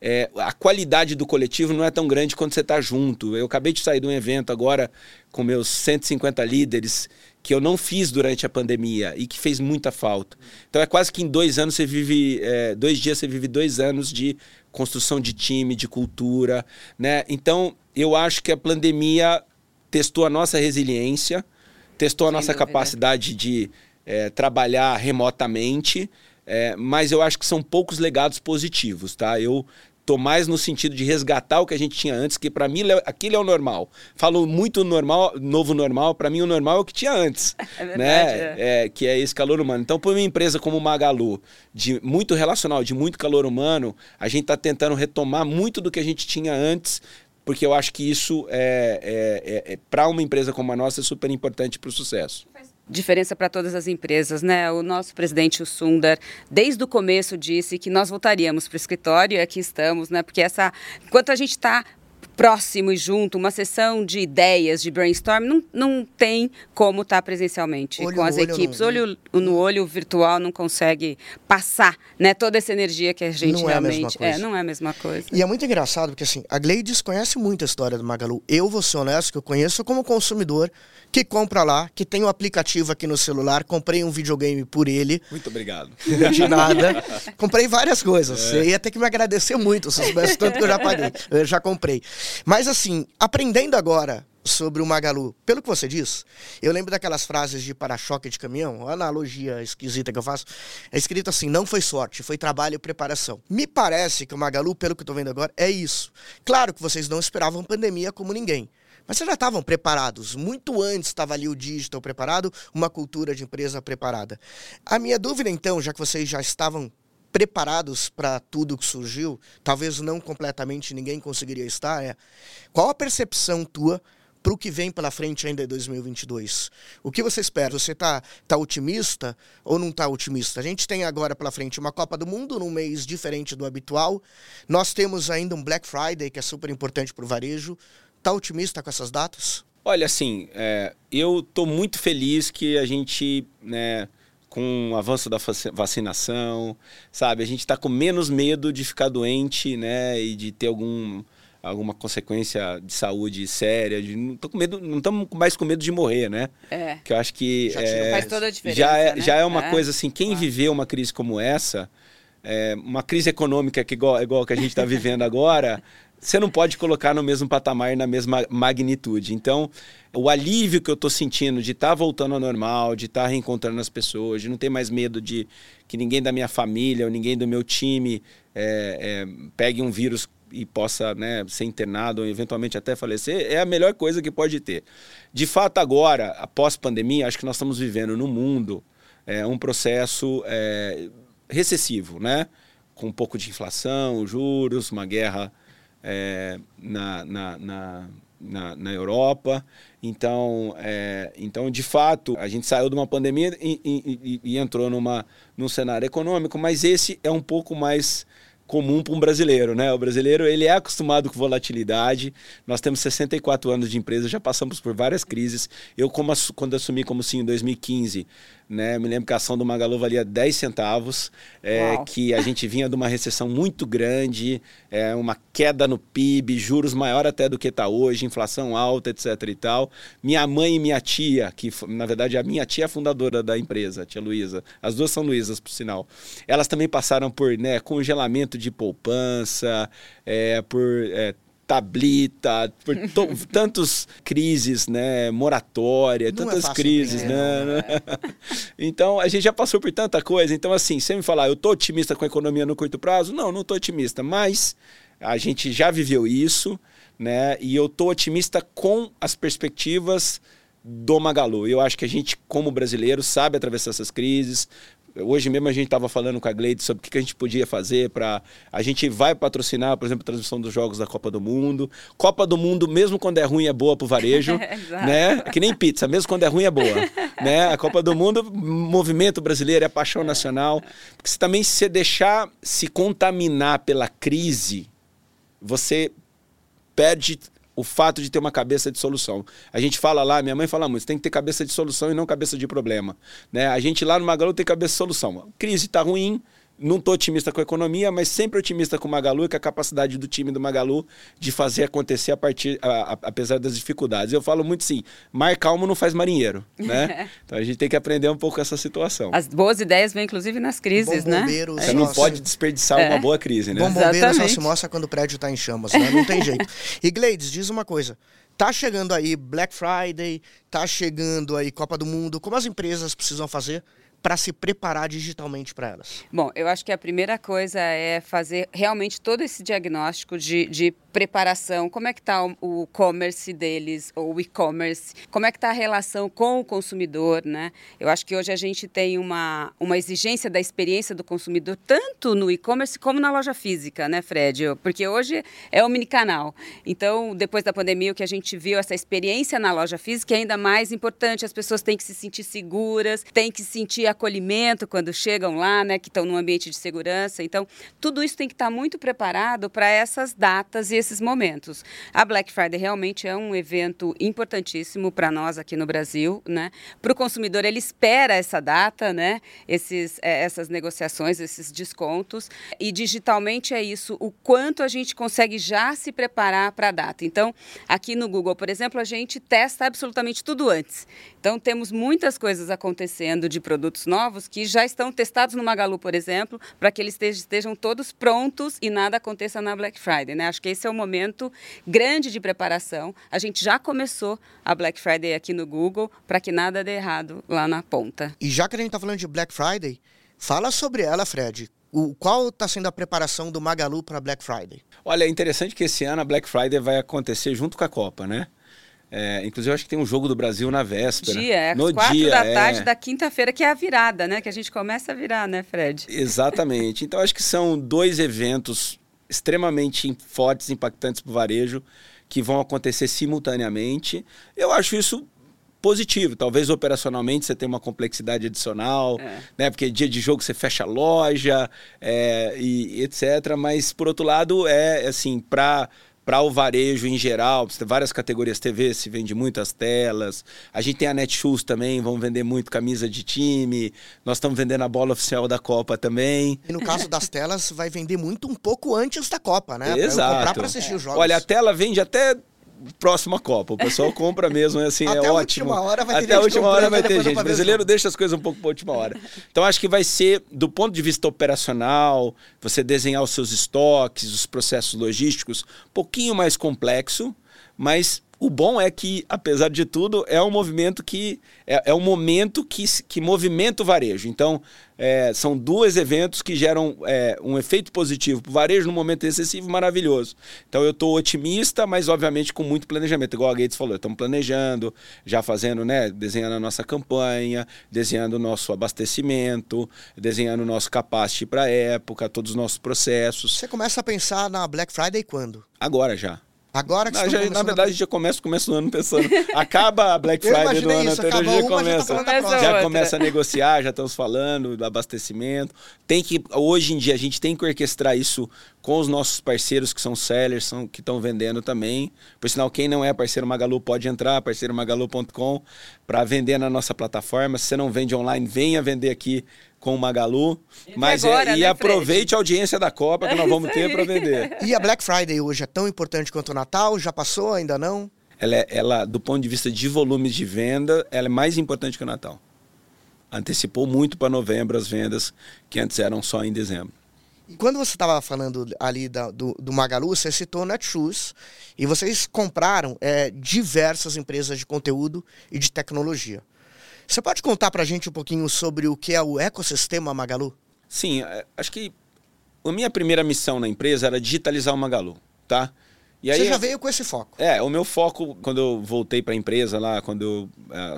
é, a qualidade do coletivo não é tão grande quando você está junto. Eu acabei de sair de um evento agora com meus 150 líderes que eu não fiz durante a pandemia e que fez muita falta. Então é quase que em dois anos você vive, é, dois dias você vive dois anos de construção de time, de cultura, né? Então eu acho que a pandemia testou a nossa resiliência, testou a nossa capacidade de é, trabalhar remotamente, é, mas eu acho que são poucos legados positivos, tá? Eu tô mais no sentido de resgatar o que a gente tinha antes, que para mim aquilo é o normal. Falo muito normal, novo normal, para mim o normal é o que tinha antes, é verdade, né? É. é. que é esse calor humano. Então, para uma empresa como o Magalu, de muito relacional, de muito calor humano, a gente está tentando retomar muito do que a gente tinha antes, porque eu acho que isso é, é, é, é para uma empresa como a nossa é super importante para o sucesso diferença para todas as empresas, né? O nosso presidente, o Sundar, desde o começo disse que nós voltaríamos para o escritório e aqui estamos, né? Porque essa, enquanto a gente está próximo e junto, uma sessão de ideias, de brainstorm, não, não tem como estar tá presencialmente olho com as olho equipes. Não. Olho no olho virtual não consegue passar né, toda essa energia que a gente não realmente... É, é, não é a mesma coisa. E é muito engraçado, porque assim, a Gleides conhece muito a história do Magalu. Eu vou ser honesto, que eu conheço como consumidor, que compra lá, que tem o um aplicativo aqui no celular, comprei um videogame por ele. Muito obrigado. De nada. comprei várias coisas. É. Você ia ter que me agradecer muito, se soubesse tanto que eu já paguei. Eu já comprei. Mas assim, aprendendo agora sobre o Magalu, pelo que você diz, eu lembro daquelas frases de para-choque de caminhão, analogia esquisita que eu faço, é escrito assim, não foi sorte, foi trabalho e preparação. Me parece que o Magalu, pelo que eu estou vendo agora, é isso. Claro que vocês não esperavam pandemia como ninguém, mas vocês já estavam preparados. Muito antes estava ali o digital preparado, uma cultura de empresa preparada. A minha dúvida, então, já que vocês já estavam preparados para tudo que surgiu, talvez não completamente ninguém conseguiria estar, é qual a percepção tua para o que vem pela frente ainda em 2022? O que você espera? Você está tá otimista ou não está otimista? A gente tem agora pela frente uma Copa do Mundo num mês diferente do habitual. Nós temos ainda um Black Friday que é super importante para o varejo. Está otimista com essas datas? Olha, assim, é, eu estou muito feliz que a gente, né, com o avanço da vacinação, sabe, a gente está com menos medo de ficar doente, né, e de ter algum alguma consequência de saúde séria, de, não tô com medo, não estamos mais com medo de morrer, né? É. Que eu acho que já é, faz toda a diferença, já é, né? já é uma é. coisa assim, quem viveu uma crise como essa, é, uma crise econômica que igual, igual que a gente está vivendo agora, você não pode colocar no mesmo patamar, na mesma magnitude. Então, o alívio que eu estou sentindo de estar tá voltando ao normal, de estar tá reencontrando as pessoas, de não ter mais medo de que ninguém da minha família ou ninguém do meu time é, é, pegue um vírus e possa né, ser internado ou eventualmente até falecer, é a melhor coisa que pode ter. De fato, agora, após pandemia, acho que nós estamos vivendo no mundo é, um processo é, recessivo, né? com um pouco de inflação, juros, uma guerra é, na, na, na, na, na Europa. Então, é, então, de fato, a gente saiu de uma pandemia e, e, e, entrou numa, num cenário econômico, mas esse é um pouco mais comum para um brasileiro, né? O brasileiro ele é acostumado com volatilidade. Nós temos 64 anos de empresa, já passamos por várias crises. Eu como quando assumi como sim em 2015, né? Me lembro que a ação do Magalu valia 10 centavos, é, que a gente vinha de uma recessão muito grande, é, uma queda no PIB, juros maior até do que está hoje, inflação alta, etc e tal. Minha mãe e minha tia, que na verdade a minha tia é fundadora da empresa, a tia Luísa, as duas são Luísas, por sinal. Elas também passaram por né, congelamento de poupança, é, por é, tablita, por tantas crises, né, moratória, Não é tantas é crises, né? né? então, a gente já passou por tanta coisa. Então, assim, você me falar, eu tô otimista com a economia no curto prazo? Não, não tô otimista, mas a gente já viveu isso, né? E eu tô otimista com as perspectivas do Magalu. Eu acho que a gente, como brasileiro, sabe atravessar essas crises, Hoje mesmo a gente estava falando com a Gleide sobre o que a gente podia fazer para. A gente vai patrocinar, por exemplo, a transmissão dos jogos da Copa do Mundo. Copa do Mundo, mesmo quando é ruim, é boa para o varejo. né? É que nem pizza, mesmo quando é ruim, é boa. né? A Copa do Mundo, movimento brasileiro, é paixão nacional. Porque se também se deixar se contaminar pela crise, você perde o fato de ter uma cabeça de solução. A gente fala lá, minha mãe fala muito, você tem que ter cabeça de solução e não cabeça de problema. Né? A gente lá no Magalu tem cabeça de solução. A crise está ruim, não estou otimista com a economia, mas sempre otimista com o Magalu e com a capacidade do time do Magalu de fazer acontecer a partir, a, a, apesar das dificuldades. Eu falo muito assim, mar calmo não faz marinheiro, né? então a gente tem que aprender um pouco essa situação. As boas ideias vêm inclusive nas crises, Bom né? Você não pode desperdiçar é. uma boa crise, né? Bom bombeiro só se mostra quando o prédio está em chamas, né? Não tem jeito. E Gleides, diz uma coisa. Tá chegando aí Black Friday, tá chegando aí Copa do Mundo. Como as empresas precisam fazer para se preparar digitalmente para elas? Bom, eu acho que a primeira coisa é fazer realmente todo esse diagnóstico de, de preparação, como é que está o, commerce deles, ou o e-commerce, como é que está a relação com o consumidor, né? Eu acho que hoje a gente tem uma, uma exigência da experiência do consumidor, tanto no e-commerce como na loja física, né, Fred? Porque hoje é o mini canal. Então, depois da pandemia, o que a gente viu, essa experiência na loja física é ainda mais importante, as pessoas têm que se sentir seguras, têm que sentir acolhimento quando chegam lá, né, que estão num ambiente de segurança. Então, tudo isso tem que estar muito preparado para essas datas e nesses momentos. A Black Friday realmente é um evento importantíssimo para nós aqui no Brasil, né? Para o consumidor, ele espera essa data, né? Esses, é, essas negociações, esses descontos. E digitalmente é isso, o quanto a gente consegue já se preparar para a data. Então, aqui no Google, por exemplo, a gente testa absolutamente tudo antes. Então, temos muitas coisas acontecendo de produtos novos que já estão testados no Magalu, por exemplo, para que eles estejam todos prontos e nada aconteça na Black Friday, né? Acho que esse é o momento grande de preparação. A gente já começou a Black Friday aqui no Google para que nada dê errado lá na ponta. E já que a gente está falando de Black Friday, fala sobre ela, Fred. O, qual está sendo a preparação do Magalu para Black Friday? Olha, é interessante que esse ano a Black Friday vai acontecer junto com a Copa, né? É, inclusive, eu acho que tem um jogo do Brasil na véspera. Dia, é, no quatro dia, da tarde é... da quinta-feira, que é a virada, né? Que a gente começa a virar, né, Fred? Exatamente. Então, acho que são dois eventos extremamente fortes, impactantes para o varejo, que vão acontecer simultaneamente. Eu acho isso positivo. Talvez operacionalmente você tenha uma complexidade adicional, é. né? Porque dia de jogo você fecha a loja é, e etc. Mas por outro lado é assim para para o varejo em geral. Várias categorias TV, se vende muitas telas. A gente tem a Netshoes também, vão vender muito camisa de time. Nós estamos vendendo a bola oficial da Copa também. E no caso das telas, vai vender muito um pouco antes da Copa, né? Exato. Pra eu comprar pra assistir os jogos. Olha, a tela vende até próxima Copa. O pessoal compra mesmo, assim, Até é a ótimo. última hora vai ter Até a gente última hora vai ter gente. não O brasileiro deixa as coisas um pouco para última hora. Então acho que vai ser, do ponto de vista operacional, você desenhar os seus estoques, os processos logísticos, um pouquinho mais complexo, mas o bom é que, apesar de tudo, é um movimento que é, é um momento que, que movimenta o varejo. Então, é, são dois eventos que geram é, um efeito positivo para o varejo num momento excessivo maravilhoso. Então, eu estou otimista, mas obviamente com muito planejamento. Igual a Gates falou, estamos planejando, já fazendo, né, desenhando a nossa campanha, desenhando o nosso abastecimento, desenhando o nosso capacity para a época, todos os nossos processos. Você começa a pensar na Black Friday quando? Agora já. Agora que Não, já- na começando a verdade, já começa o começo do ano pensando. Acaba a Black Friday do ano isso, anterior, já uma, já tá começa. Começa. Já começa a negociar, já estamos falando do abastecimento. Tem que, hoje em dia, a gente tem que orquestrar isso com os nossos parceiros que são sellers, são, que estão vendendo também. Por sinal, quem não é parceiro Magalu pode entrar, parceiromagalu.com, para vender na nossa plataforma. Se você não vende online, venha vender aqui com o Magalu. Mas é- agora, e né, aproveite a audiência da Copa que nós vamos ter para vender. E a Black Friday hoje é tão importante quanto o Natal? Já passou? Ainda não? ela, é- ela, do ponto de vista de volumes de venda, ela é mais importante que o Natal. Antecipou muito para novembro as vendas que antes eram só em dezembro. E quando você estava falando ali da- do, do Magalu, você citou Netshoes e vocês compraram é, diversas empresas de conteúdo e de tecnologia. Você pode contar pra gente um pouquinho sobre o que é o ecossistema Magalu? Sim, é, acho que a minha primeira missão na empresa era digitalizar o Magalu, tá? E você já veio com esse foco. É, o meu foco, quando eu voltei para a empresa lá, quando eu ah,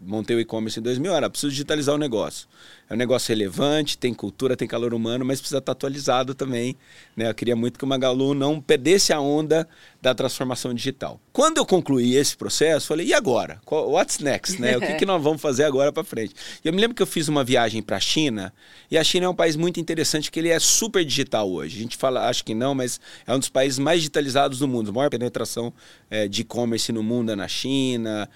montei o e-commerce em 2000, era preciso digitalizar o negócio. É um negócio relevante, tem cultura, tem calor humano, mas precisa estar atualizado também. Né? Eu queria muito que o Magalu não perdesse a onda da transformação digital. Quando eu concluí esse processo, falei, e agora? What's next? Né? O que, que nós vamos fazer agora para frente? E eu me lembro que eu fiz uma viagem para a China, e a China é um país muito interessante, que ele é super digital hoje. A gente fala, acho que não, mas é um dos países mais digitalizados do mundo. A maior penetração eh, de e-commerce no mundo é na China,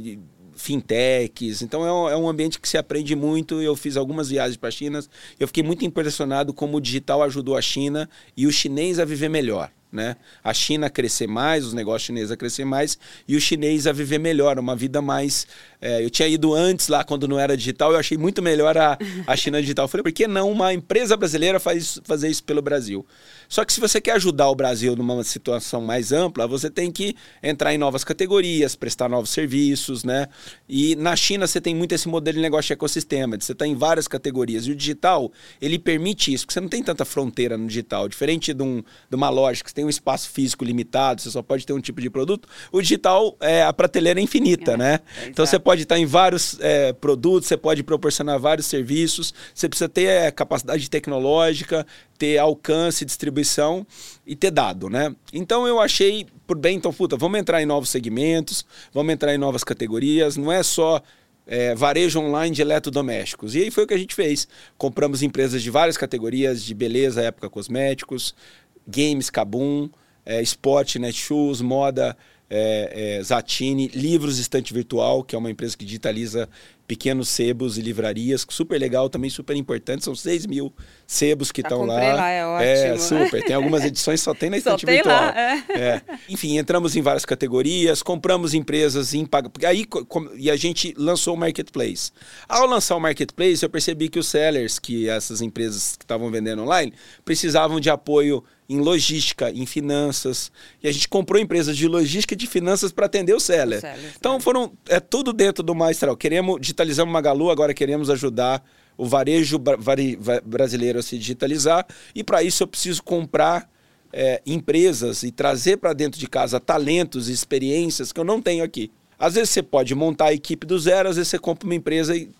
de- fintechs. Então é um, é um ambiente que se aprende muito. Eu fiz algumas viagens para a China. Eu fiquei muito impressionado como o digital ajudou a China e o chinês a viver melhor. Né? A China a crescer mais, os negócios chineses a crescer mais e o chinês a viver melhor, uma vida mais. é, eu tinha ido antes lá quando não era digital, eu achei muito melhor a, a China digital. Eu falei, por que não uma empresa brasileira faz, fazer isso pelo Brasil? Só que se você quer ajudar o Brasil numa situação mais ampla, você tem que entrar em novas categorias, prestar novos serviços, né? E na China você tem muito esse modelo de negócio de ecossistema, de você está em várias categorias. E o digital, ele permite isso, porque você não tem tanta fronteira no digital. Diferente de, um- de uma loja que você tem um espaço físico limitado, você só pode ter um tipo de produto, o digital, é, a prateleira é infinita, né? é Então você pode estar em vários é, produtos, você pode proporcionar vários serviços, você precisa ter é, capacidade tecnológica, ter alcance, distribuição e ter dado, né? Então eu achei por bem, então, puta, vamos entrar em novos segmentos, vamos entrar em novas categorias, não é só é, varejo online de eletrodomésticos. E aí foi o que a gente fez. Compramos empresas de várias categorias, de beleza, época cosméticos, games, Kabum, é, esporte, Netshoes, moda, é, é, Zatini, livros estante virtual, que é uma empresa que digitaliza pequenos sebos e livrarias, super legal, também super importante. São 6 mil sebos que estão lá. comprei lá, é É, ótimo. super. Tem algumas edições só tem na estante virtual. lá, é. É. Enfim, entramos em várias categorias, compramos empresas em pag... porque aí co- com- e a gente lançou o marketplace. Ao lançar o marketplace, eu percebi que os sellers, que essas empresas que estavam vendendo online, precisavam de apoio em logística, em finanças. E a gente comprou empresas de logística e de finanças para atender o seller. Os sellers, então né? foram é tudo dentro do Maestral. Queremos digitalizamos Magalu, agora queremos ajudar o varejo bra- vari- va- brasileiro a se digitalizar e para isso eu preciso comprar é, empresas e trazer para dentro de casa talentos e experiências que eu não tenho aqui. Às vezes você pode montar a equipe do zero, às vezes você compra uma empresa e,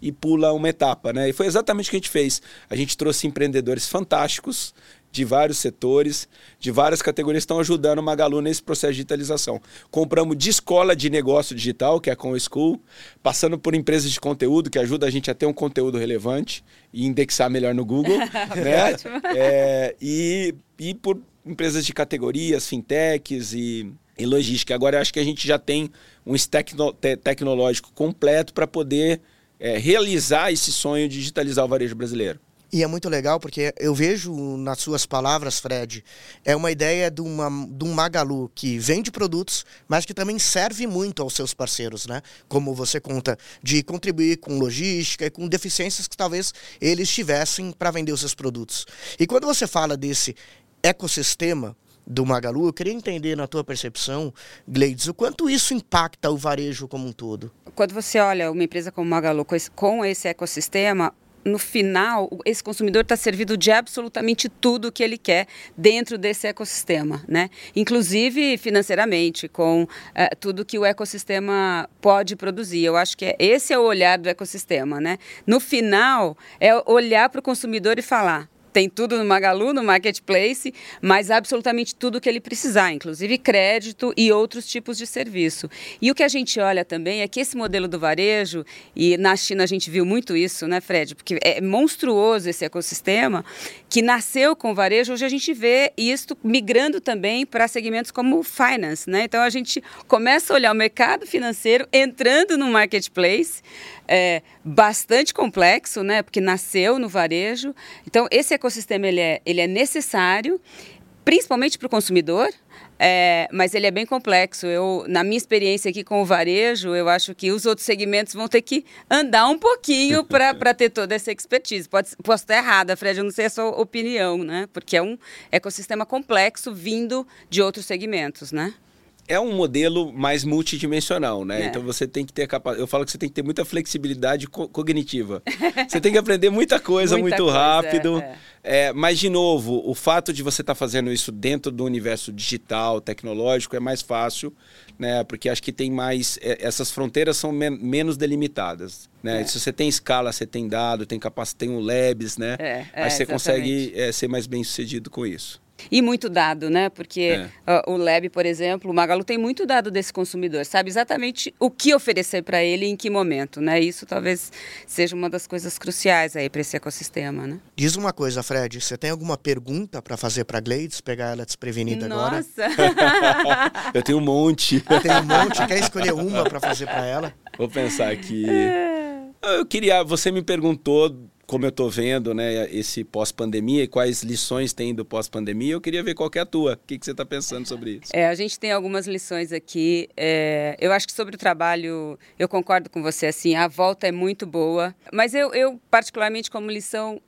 e pula uma etapa, né? E foi exatamente o que a gente fez. A gente trouxe empreendedores fantásticos de vários setores, de várias categorias, estão ajudando o Magalu nesse processo de digitalização. Compramos de escola de negócio digital, que é a Com School, passando por empresas de conteúdo, que ajuda a gente a ter um conteúdo relevante e indexar melhor no Google, né? É, e, e por empresas de categorias, fintechs e, e logística. Agora, acho que a gente já tem um stack te tecnológico completo para poder é, realizar esse sonho de digitalizar o varejo brasileiro. E é muito legal porque eu vejo nas suas palavras, Fred, é uma ideia de, uma, de um Magalu que vende produtos, mas que também serve muito aos seus parceiros, né? Como você conta, de contribuir com logística e com deficiências que talvez eles tivessem para vender os seus produtos. E quando você fala desse ecossistema, do Magalu, eu queria entender na tua percepção, Gleides, o quanto isso impacta o varejo como um todo. Quando você olha uma empresa como Magalu com esse ecossistema, no final, esse consumidor está servido de absolutamente tudo que ele quer dentro desse ecossistema, né? Inclusive financeiramente, com é, tudo que o ecossistema pode produzir. Eu acho que é, esse é o olhar do ecossistema, né? No final, é olhar para o consumidor e falar: tem tudo no Magalu, no Marketplace, mas absolutamente tudo que ele precisar, inclusive crédito e outros tipos de serviço. E o que a gente olha também é que esse modelo do varejo, e na China a gente viu muito isso, né, Fred? Porque é monstruoso esse ecossistema, que nasceu com o varejo, hoje a gente vê isso migrando também para segmentos como finance, né? Então a gente começa a olhar o mercado financeiro entrando no marketplace, é, bastante complexo, né? Porque nasceu no varejo. Então, esse ecossistema ele é, ele é necessário, principalmente para o consumidor, é, mas ele é bem complexo. Eu, na minha experiência aqui com o varejo, eu acho que os outros segmentos vão ter que andar um pouquinho para ter toda essa expertise. Pode, posso estar errada, Fred, eu não sei a sua opinião, né? Porque é um ecossistema complexo vindo de outros segmentos, né? É um modelo mais multidimensional, né? É. Então você tem que ter capacidade. Eu falo que você tem que ter muita flexibilidade co cognitiva. você tem que aprender muita coisa muita muito coisa, rápido. É. É, mas, de novo, o fato de você estar tá fazendo isso dentro do universo digital, tecnológico, é mais fácil, né? Porque acho que tem mais. É, essas fronteiras são men menos delimitadas. Né? É. Se você tem escala, você tem dado, tem capacidade, tem o labs, né? É, Aí você exatamente. consegue ser mais bem sucedido com isso. E muito dado, né? Porque é. uh, o Lab, por exemplo, o Magalu tem muito dado desse consumidor, sabe exatamente o que oferecer para ele e em que momento, né? Isso talvez seja uma das coisas cruciais aí para esse ecossistema, né? Diz uma coisa, Fred, você tem alguma pergunta para fazer para Glades, pegar ela desprevenida Nossa. agora? Nossa! Eu tenho um monte. Eu tenho um monte, quer escolher uma para fazer para ela? Vou pensar aqui. É. Eu queria, você me perguntou como eu estou vendo né, esse pós-pandemia e quais lições tem do pós-pandemia, eu queria ver qual é a tua. O que, que você está pensando sobre isso? É, a gente tem algumas lições aqui. É, eu acho que sobre o trabalho, eu concordo com você, assim, a volta é muito boa. Mas eu, eu particularmente, como lição,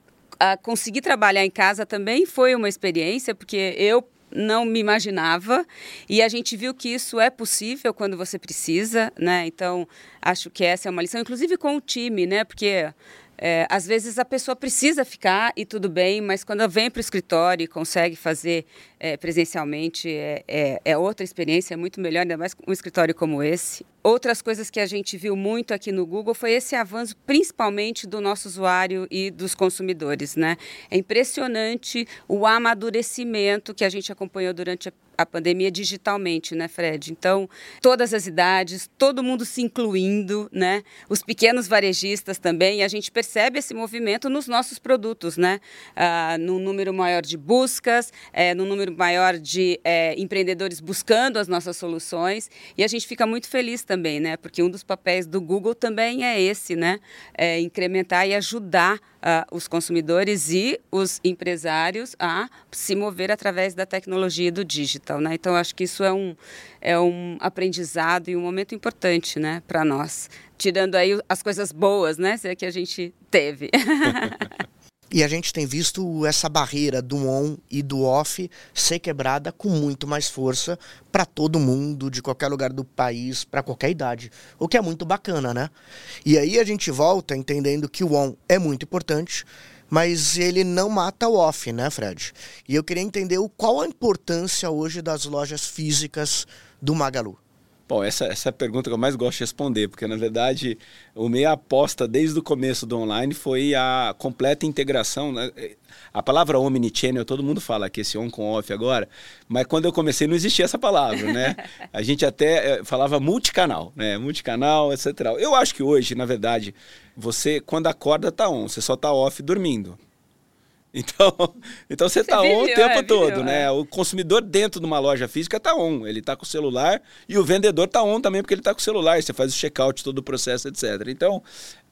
conseguir trabalhar em casa também foi uma experiência, porque eu não me imaginava e a gente viu que isso é possível quando você precisa, né? Então acho que essa é uma lição, inclusive com o time, né? Porque é, às vezes a pessoa precisa ficar e tudo bem, mas quando vem para o escritório e consegue fazer é, presencialmente é, é, é, outra experiência, é muito melhor, ainda mais um escritório como esse. Outras coisas que a gente viu muito aqui no Google foi esse avanço, principalmente do nosso usuário e dos consumidores. Né? É impressionante o amadurecimento que a gente acompanhou durante a a pandemia digitalmente, né, Fred? Então, todas as idades, todo mundo se incluindo, né? Os pequenos varejistas também, a gente percebe esse movimento nos nossos produtos, né? Ah, no número maior de buscas, é, no número maior de é, empreendedores buscando as nossas soluções, e a gente fica muito feliz também, né? Porque um dos papéis do Google também é esse, né? É incrementar e ajudar uh, os consumidores e os empresários a se mover através da tecnologia e do digital. Né? Então, acho que isso é um, é um aprendizado e um momento importante né, para nós. Tirando aí as coisas boas né, que a gente teve. E a gente tem visto essa barreira do on e do off ser quebrada com muito mais força para todo mundo, de qualquer lugar do país, para qualquer idade. O que é muito bacana, né? E aí a gente volta entendendo que o on é muito importante, mas ele não mata o off, né, Fred? E eu queria entender qual a importância hoje das lojas físicas do Magalu. Bom, essa, essa é a pergunta que eu mais gosto de responder, porque na verdade o minha aposta desde o começo do online foi a completa integração. Né? A palavra omnichannel, todo mundo fala que esse on com off agora, mas quando eu comecei não existia essa palavra, né? A gente até eh, falava multicanal, né? Multicanal, etc. Eu acho que hoje, na verdade, você quando acorda tá on, você só tá off dormindo. Então, então você está on o tempo é, todo, viveu, né? é. O consumidor dentro de uma loja física está on. Ele está com o celular e o vendedor está on também porque ele está com o celular. Você faz o checkout, todo o processo, etc. Então,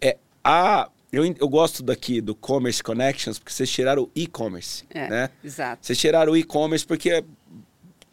é, a, eu, eu gosto daqui do Commerce Connections porque vocês tiraram o e-commerce, É, né? exato. Vocês tiraram o e-commerce porque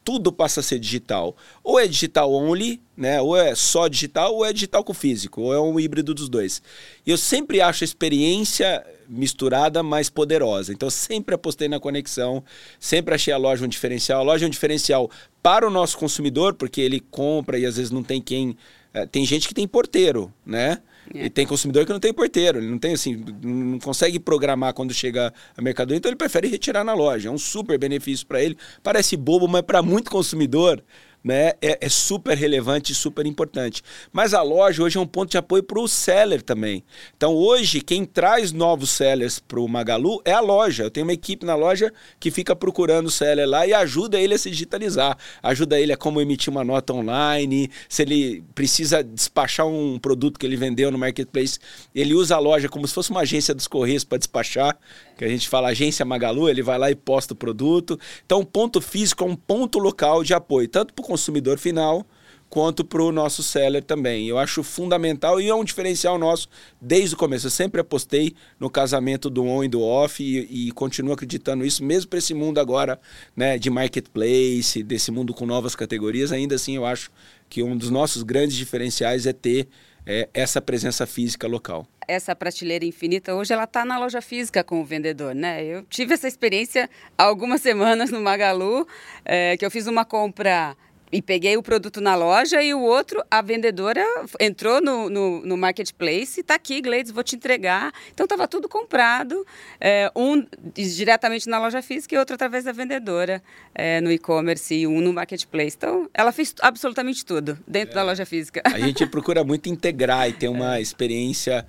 tudo passa a ser digital. Ou é digital only, né? Ou é só digital, ou é digital com físico, ou é um híbrido dos dois. E eu sempre acho a experiência misturada mais poderosa. Então sempre apostei na conexão, sempre achei a loja um diferencial. A loja é um diferencial para o nosso consumidor, porque ele compra e às vezes não tem quem. eh, Tem gente que tem porteiro, né? É. E tem consumidor que não tem porteiro, ele não tem assim, não consegue programar quando chega a mercadoria, então ele prefere retirar na loja. É um super benefício para ele. Parece bobo, mas para muito consumidor, né, é, é super relevante e super importante. Mas a loja hoje é um ponto de apoio para o seller também. Então hoje quem traz novos sellers para o Magalu é a loja. Eu tenho uma equipe na loja que fica procurando o seller lá e ajuda ele a se digitalizar, ajuda ele a como emitir uma nota online, se ele precisa despachar um produto que ele vendeu no marketplace, ele usa a loja como se fosse uma agência dos correios para despachar, que a gente fala agência Magalu, ele vai lá e posta o produto. Então, o ponto físico é um ponto local de apoio, tanto para o consumidor final quanto para o nosso seller também. Eu acho fundamental e é um diferencial nosso desde o começo. Eu sempre apostei no casamento do on e do off e, e continuo acreditando nisso, mesmo para esse mundo agora né, de marketplace, desse mundo com novas categorias. Ainda assim, eu acho que um dos nossos grandes diferenciais é ter é, essa presença física local essa prateleira infinita hoje ela está na loja física com o vendedor, né? Eu tive essa experiência há algumas semanas no Magalu, é, que eu fiz uma compra e peguei o produto na loja e o outro, a vendedora entrou no, no, no marketplace, está aqui, Gleides, vou te entregar. Então estava tudo comprado, é, um diretamente na loja física e outro através da vendedora é, no e-commerce e um no marketplace. Então ela fez absolutamente tudo dentro é. da loja física. A gente procura muito integrar e ter uma experiência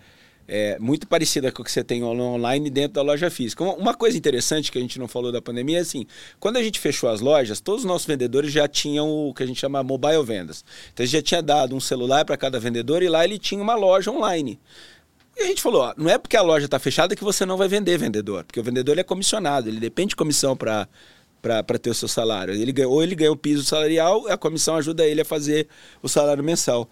é, muito parecida com o que você tem online dentro da loja física. Uma coisa interessante que a gente não falou da pandemia é assim, quando a gente fechou as lojas, todos os nossos vendedores já tinham o que a gente chama mobile vendas. Então a gente já tinha dado um celular para cada vendedor e lá ele tinha uma loja online. E a gente falou, ó, não é porque a loja está fechada que você não vai vender vendedor, porque o vendedor é comissionado, ele depende de comissão para para ter o seu salário. Ele ou ele ganha o piso salarial, a comissão ajuda ele a fazer o salário mensal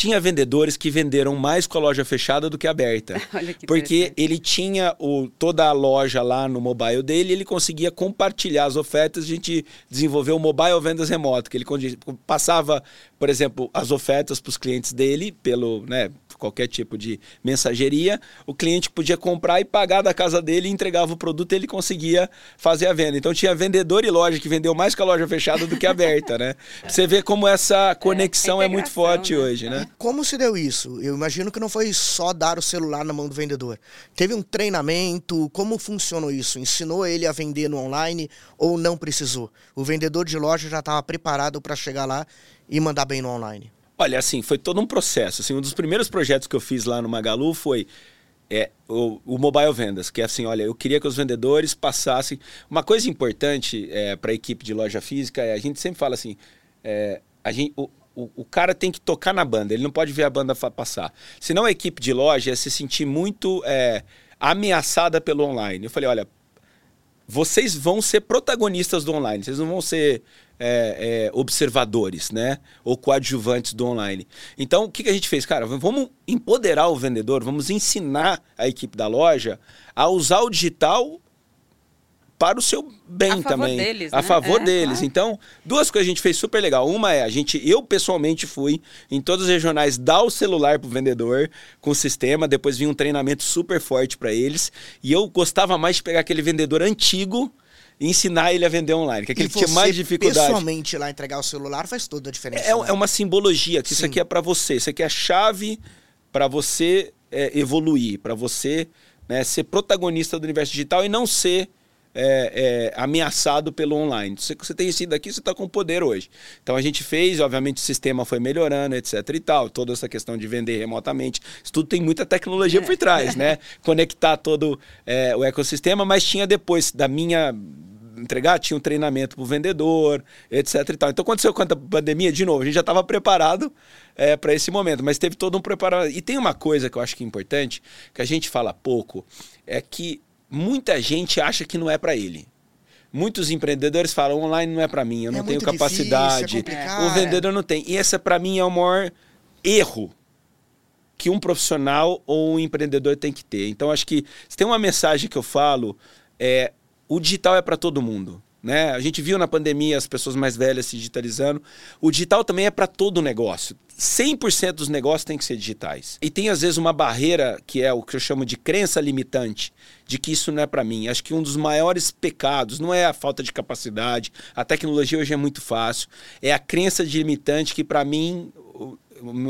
tinha vendedores que venderam mais com a loja fechada do que aberta. que porque ele tinha o, toda a loja lá no mobile dele, ele conseguia compartilhar as ofertas, a gente desenvolveu o mobile vendas remoto, que ele passava, por exemplo, as ofertas para os clientes dele pelo, né, qualquer tipo de mensageria, o cliente podia comprar e pagar da casa dele e entregava o produto e ele conseguia fazer a venda. Então tinha vendedor e loja que vendeu mais com a loja fechada do que aberta, né? Você vê como essa conexão é, é muito forte né? hoje, né? Como se deu isso? Eu imagino que não foi só dar o celular na mão do vendedor. Teve um treinamento? Como funcionou isso? Ensinou ele a vender no online ou não precisou? O vendedor de loja já estava preparado para chegar lá e mandar bem no online? Olha, assim, foi todo um processo. Assim, um dos primeiros projetos que eu fiz lá no Magalu foi é, o, o mobile vendas, que é assim, olha, eu queria que os vendedores passassem. Uma coisa importante é, para a equipe de loja física é a gente sempre fala assim, é, a gente, o, o, o, cara tem que tocar na banda, ele não pode ver a banda passar. Senão a equipe de loja ia se sentir muito é, ameaçada pelo online. Eu falei, olha, vocês vão ser protagonistas do online, vocês não vão ser é, é, observadores, né? Ou coadjuvantes do online. Então, o que, que a gente fez? Cara, vamos empoderar o vendedor, vamos ensinar a equipe da loja a usar o digital para o seu bem a também. Deles, a né? favor é, deles. Claro. Então, duas coisas a gente fez super legal. Uma é, a gente, eu pessoalmente fui em todos os regionais dar o celular pro vendedor com o sistema, depois vinha um treinamento super forte para eles. E eu gostava mais de pegar aquele vendedor antigo e ensinar ele a vender online, que é aquele que tinha mais dificuldade. pessoalmente lá entregar o celular faz toda a diferença. É, né? é uma simbologia, que Sim. isso aqui é para você, isso aqui é a chave para você é, evoluir, para você né, ser protagonista do universo digital e não ser é, é, ameaçado pelo online. Você, você tem esse daqui, você está com poder hoje. Então a gente fez, obviamente o sistema foi melhorando, etc e tal, toda essa questão de vender remotamente, isso tudo tem muita tecnologia por trás, né? Conectar todo é, o ecossistema, mas tinha depois da minha entregar, tinha um treinamento para o vendedor, etc e tal. Então aconteceu com a pandemia, de novo, a gente já estava preparado é, para esse momento, mas teve todo um preparo. E tem uma coisa que eu acho que é importante, que a gente fala pouco, é que muita gente acha que não é para ele. Muitos empreendedores falam online não é para mim, eu É não tenho capacidade. difícil, é o vendedor não tem. E esse para mim é o maior erro que um profissional ou um empreendedor tem que ter. Então acho que se tem uma mensagem que eu falo é o digital é para todo mundo. Né? A gente viu na pandemia as pessoas mais velhas se digitalizando. O digital também é para todo negócio. 100% dos negócios têm que ser digitais. E tem às vezes uma barreira que é o que eu chamo de crença limitante, de que isso não é para mim. Acho que um dos maiores pecados não é a falta de capacidade, a tecnologia hoje é muito fácil, é a crença de limitante que para mim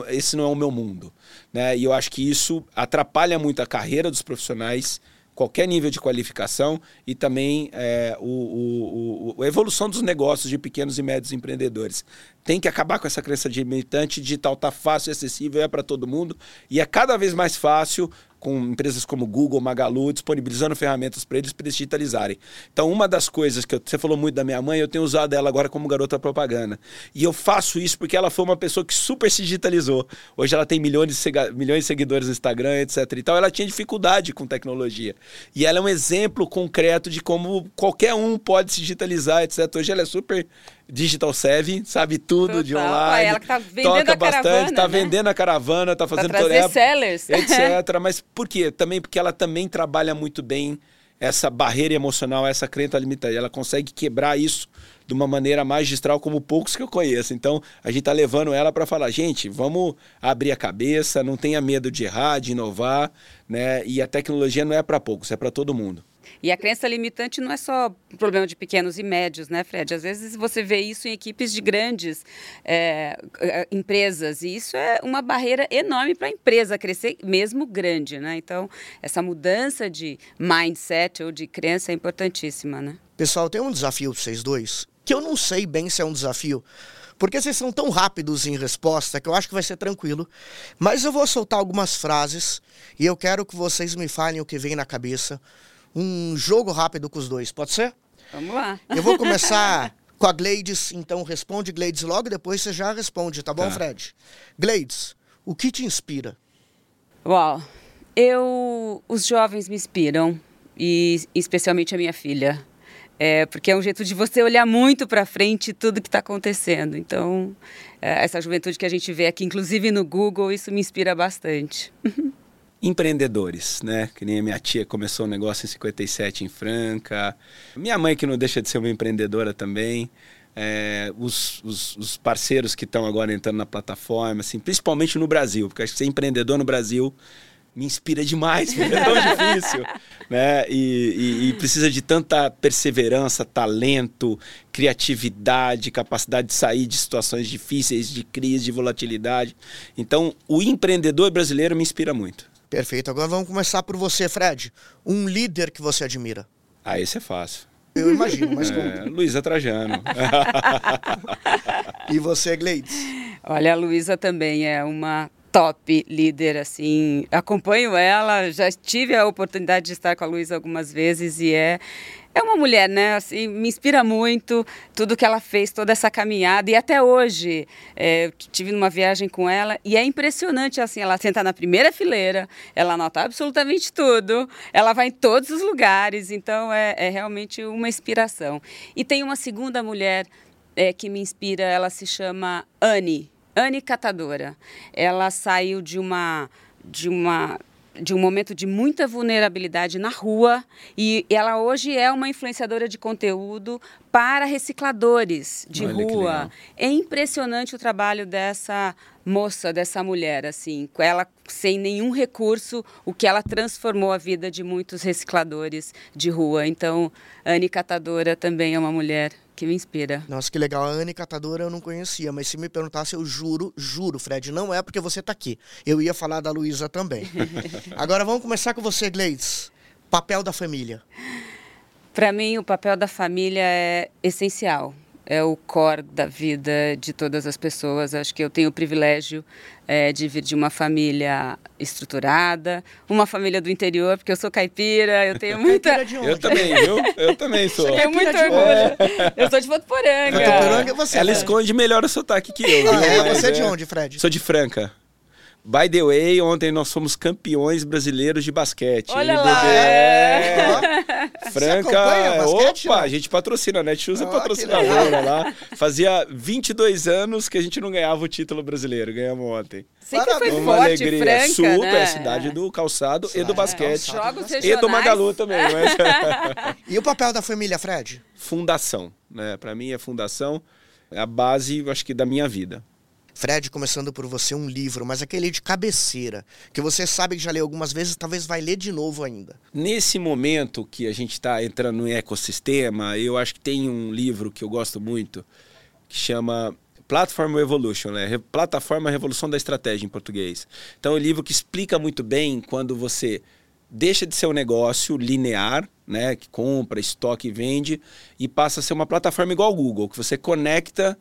esse não é o meu mundo, né? E eu acho que isso atrapalha muito a carreira dos profissionais qualquer nível de qualificação e também é, o, o- o- a evolução dos negócios de pequenos e médios empreendedores. Tem que acabar com essa crença de limitante, digital está fácil, acessível, é para todo mundo e é cada vez mais fácil com empresas como Google, Magalu, disponibilizando ferramentas para eles para eles digitalizarem. Então, uma das coisas que eu- você falou muito da minha mãe, eu tenho usado ela agora como garota propaganda. E eu faço isso porque ela foi uma pessoa que super se digitalizou. Hoje ela tem milhões de, milhões de seguidores no Instagram, etc. E tal. Ela tinha dificuldade com tecnologia. E ela é um exemplo concreto de como qualquer um pode se digitalizar, etc. Hoje ela é super digital savvy, sabe tudo de Total. online. Ah, ela que tá vendendo toca a bastante, caravana, tá né? vendendo a caravana, tá fazendo trazer é- sellers. etc. Mas por quê? Também porque ela também trabalha muito bem essa barreira emocional, essa crença limitada. Ela consegue quebrar isso de uma maneira magistral, como poucos que eu conheço. Então, a gente tá levando ela para falar, gente, vamos abrir a cabeça, não tenha medo de errar, de inovar, né? E a tecnologia não é para poucos, é para todo mundo. E a crença limitante não é só problema de pequenos e médios, né, Fred? Às vezes você vê isso em equipes de grandes é, é, empresas, e isso é uma barreira enorme para a empresa crescer, mesmo grande, né? Então, essa mudança de mindset ou de crença é importantíssima, né? Pessoal, tem um desafio para vocês dois, que eu não sei bem se é um desafio, porque vocês são tão rápidos em resposta que eu acho que vai ser tranquilo. Mas eu vou soltar algumas frases e eu quero que vocês me falem o que vem na cabeça. Um jogo rápido com os dois, pode ser? Vamos lá. Eu vou começar com a Gleides, então responde Gleides logo e depois você já responde, tá bom, Tá. Fred? Gleides, o que te inspira? Uau! Eu, os jovens me inspiram e especialmente a minha filha, é, porque é um jeito de você olhar muito para frente tudo que está acontecendo. Então, é, essa juventude que a gente vê aqui, inclusive no Google, isso me inspira bastante. empreendedores, né? Que nem a minha tia começou um negócio em 57 em Franca. Minha mãe, que não deixa de ser uma empreendedora também. É, os, os- os parceiros que estão agora entrando na plataforma, assim, principalmente no Brasil, porque acho que ser empreendedor no Brasil me inspira demais, porque é tão difícil, né? E, e- e precisa de tanta perseverança, talento, criatividade, capacidade de sair de situações difíceis, de crise, de volatilidade. Então, o empreendedor brasileiro me inspira muito. Perfeito, agora vamos começar por você, Fred. Um líder que você admira. Ah, esse é fácil. Eu imagino, mas É, conta. Luísa Trajano. E você, Gleides? Olha, a Luísa também é uma top líder, assim. Acompanho ela, já tive a oportunidade de estar com a Luísa algumas vezes e é é uma mulher, né? Assim, me inspira muito tudo que ela fez, toda essa caminhada e até hoje é, eu tive numa viagem com ela e é impressionante assim, ela senta na primeira fileira, ela anota absolutamente tudo, ela vai em todos os lugares, então é, é realmente uma inspiração. E tem uma segunda mulher é, que me inspira, ela se chama Anne, Anne Catadora. Ela saiu de uma de uma de um momento de muita vulnerabilidade na rua e ela hoje é uma influenciadora de conteúdo para recicladores de Olha rua. É impressionante o trabalho dessa moça, dessa mulher, assim, com ela sem nenhum recurso, o que ela transformou a vida de muitos recicladores de rua. Então, Anne Catadora também é uma mulher que me inspira. Nossa, que legal. A Anne Catadora eu não conhecia, mas se me perguntasse, eu juro, juro, Fred, não é porque você tá aqui. Eu ia falar da Luísa também. Agora vamos começar com você, Gleides. Papel da família. Para mim, o papel da família é essencial. É o core da vida de todas as pessoas. Acho que eu tenho o privilégio eh, de vir de uma família estruturada, uma família do interior, porque eu sou caipira, eu tenho muita. Caipira de onde? Eu também, viu? Eu também sou. Você Tenho muito orgulho. Eu sou de Votuporanga. Votuporanga é você. Ela esconde melhor o sotaque que eu. Ah, viu? é? Mas Você é de onde, Fred? Sou de Franca. By the way, ontem nós fomos campeões brasileiros de basquete. Olha hein, lá! É. Você Franca, basquete, opa, não? a gente patrocina, a Netshoes é Ah, patrocinadora lá. Fazia 22 anos que a gente não ganhava o título brasileiro, ganhamos ontem. Sempre foi. Uma forte, alegria. Franca, Super, né? a cidade do calçado e do basquete. Jogos E do Magalu também, mas... E o papel da família, Fred? fundação, né? Para mim é fundação, é a base, eu acho que da minha vida. Fred, começando por você, um livro, mas aquele de cabeceira, que você sabe que já leu algumas vezes, talvez vai ler de novo ainda. Nesse momento que a gente está entrando no ecossistema, eu acho que tem um livro que eu gosto muito que chama Platform Evolution, né? Plataforma Revolução da Estratégia em português. Então é um livro que explica muito bem quando você deixa de ser um negócio linear, né, que compra, estoque e vende, e passa a ser uma plataforma igual ao Google, que você conecta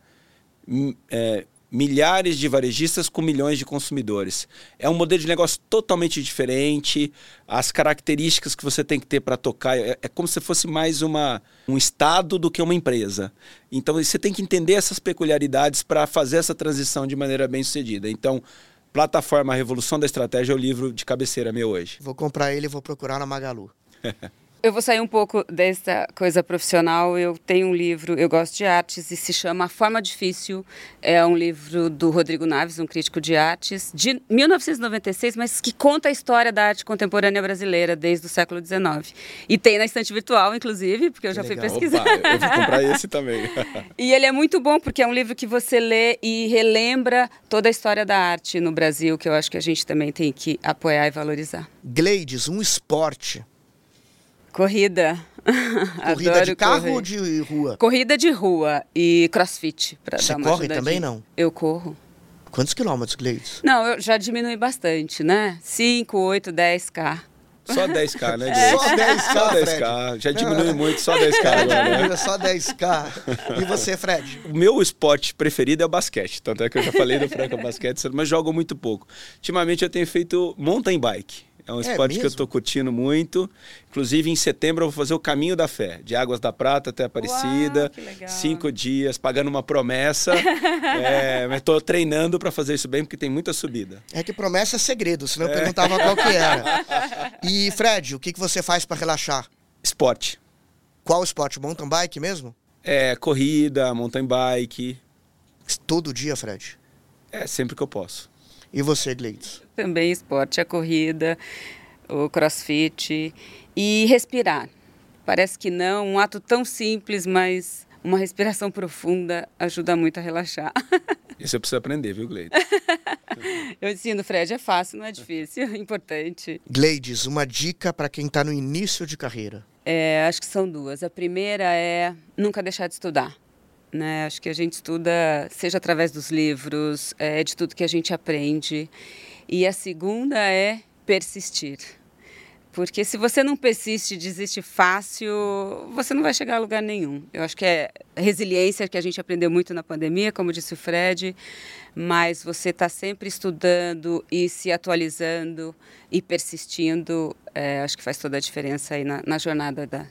hum, é, milhares de varejistas com milhões de consumidores. É um modelo de negócio totalmente diferente, as características que você tem que ter para tocar, é, é como se fosse mais uma, um estado do que uma empresa. Então você tem que entender essas peculiaridades para fazer essa transição de maneira bem sucedida. Então, Plataforma Revolução da Estratégia é o livro de cabeceira meu hoje. Vou comprar ele e vou procurar na Magalu. Eu vou sair um pouco dessa coisa profissional. Eu tenho um livro, eu gosto de artes e se chama A Forma Difícil. É um livro do Rodrigo Naves, um crítico de artes, de 1996, mas que conta a história da arte contemporânea brasileira desde o século XIX. E tem na estante virtual, inclusive, porque eu já fui legal. pesquisar. Opa, eu vou comprar esse também. E ele é muito bom porque é um livro que você lê e relembra toda a história da arte no Brasil, que eu acho que a gente também tem que apoiar e valorizar. Gleides, um esporte. Corrida. Corrida Adoro de carro correr. ou de rua? Corrida de rua e crossfit. Pra Você dar uma corre ajudadinha. também, não? Eu corro. Quantos quilômetros, Gleides? Não, eu já diminui bastante, né? 5, 8, 10K. Só 10k, né, É. Gleice? Só 10K, Só Fred. 10k. Já diminui muito, só 10k agora, né? Só 10k. E você, Fred? O meu esporte preferido é o basquete. Tanto é que eu já falei do Franca Basquete, mas jogo muito pouco. Ultimamente eu tenho feito mountain bike. É um É esporte que eu mesmo? estou curtindo muito. Inclusive, em setembro, eu vou fazer o Caminho da Fé, de Águas da Prata até Aparecida. Uau, que legal. Cinco dias, pagando uma promessa. É, mas estou treinando para fazer isso bem, porque tem muita subida. É que promessa é segredo, senão eu perguntava qual que era. E, Fred, o que, que você faz para relaxar? Esporte. Qual esporte? Mountain bike mesmo? É, corrida, mountain bike. Todo dia, Fred. É sempre que eu posso. E você, Gleides? Também esporte, a corrida, o crossfit e respirar. Parece que não, um ato tão simples, mas uma respiração profunda ajuda muito a relaxar. Isso eu preciso aprender, viu, Gleide? Eu ensino, Fred, é fácil, não é difícil, é importante. Gleides, uma dica para quem está no início de carreira. É, acho que são duas. A primeira é nunca deixar de estudar. Né? Acho que a gente estuda, seja através dos livros, é, de tudo que a gente aprende. E a segunda é persistir. Porque se você não persiste, desiste fácil, você não vai chegar a lugar nenhum. Eu acho que é resiliência que a gente aprendeu muito na pandemia, como disse o Fred, mas você está sempre estudando e se atualizando e persistindo, é, acho que faz toda a diferença aí na, na jornada da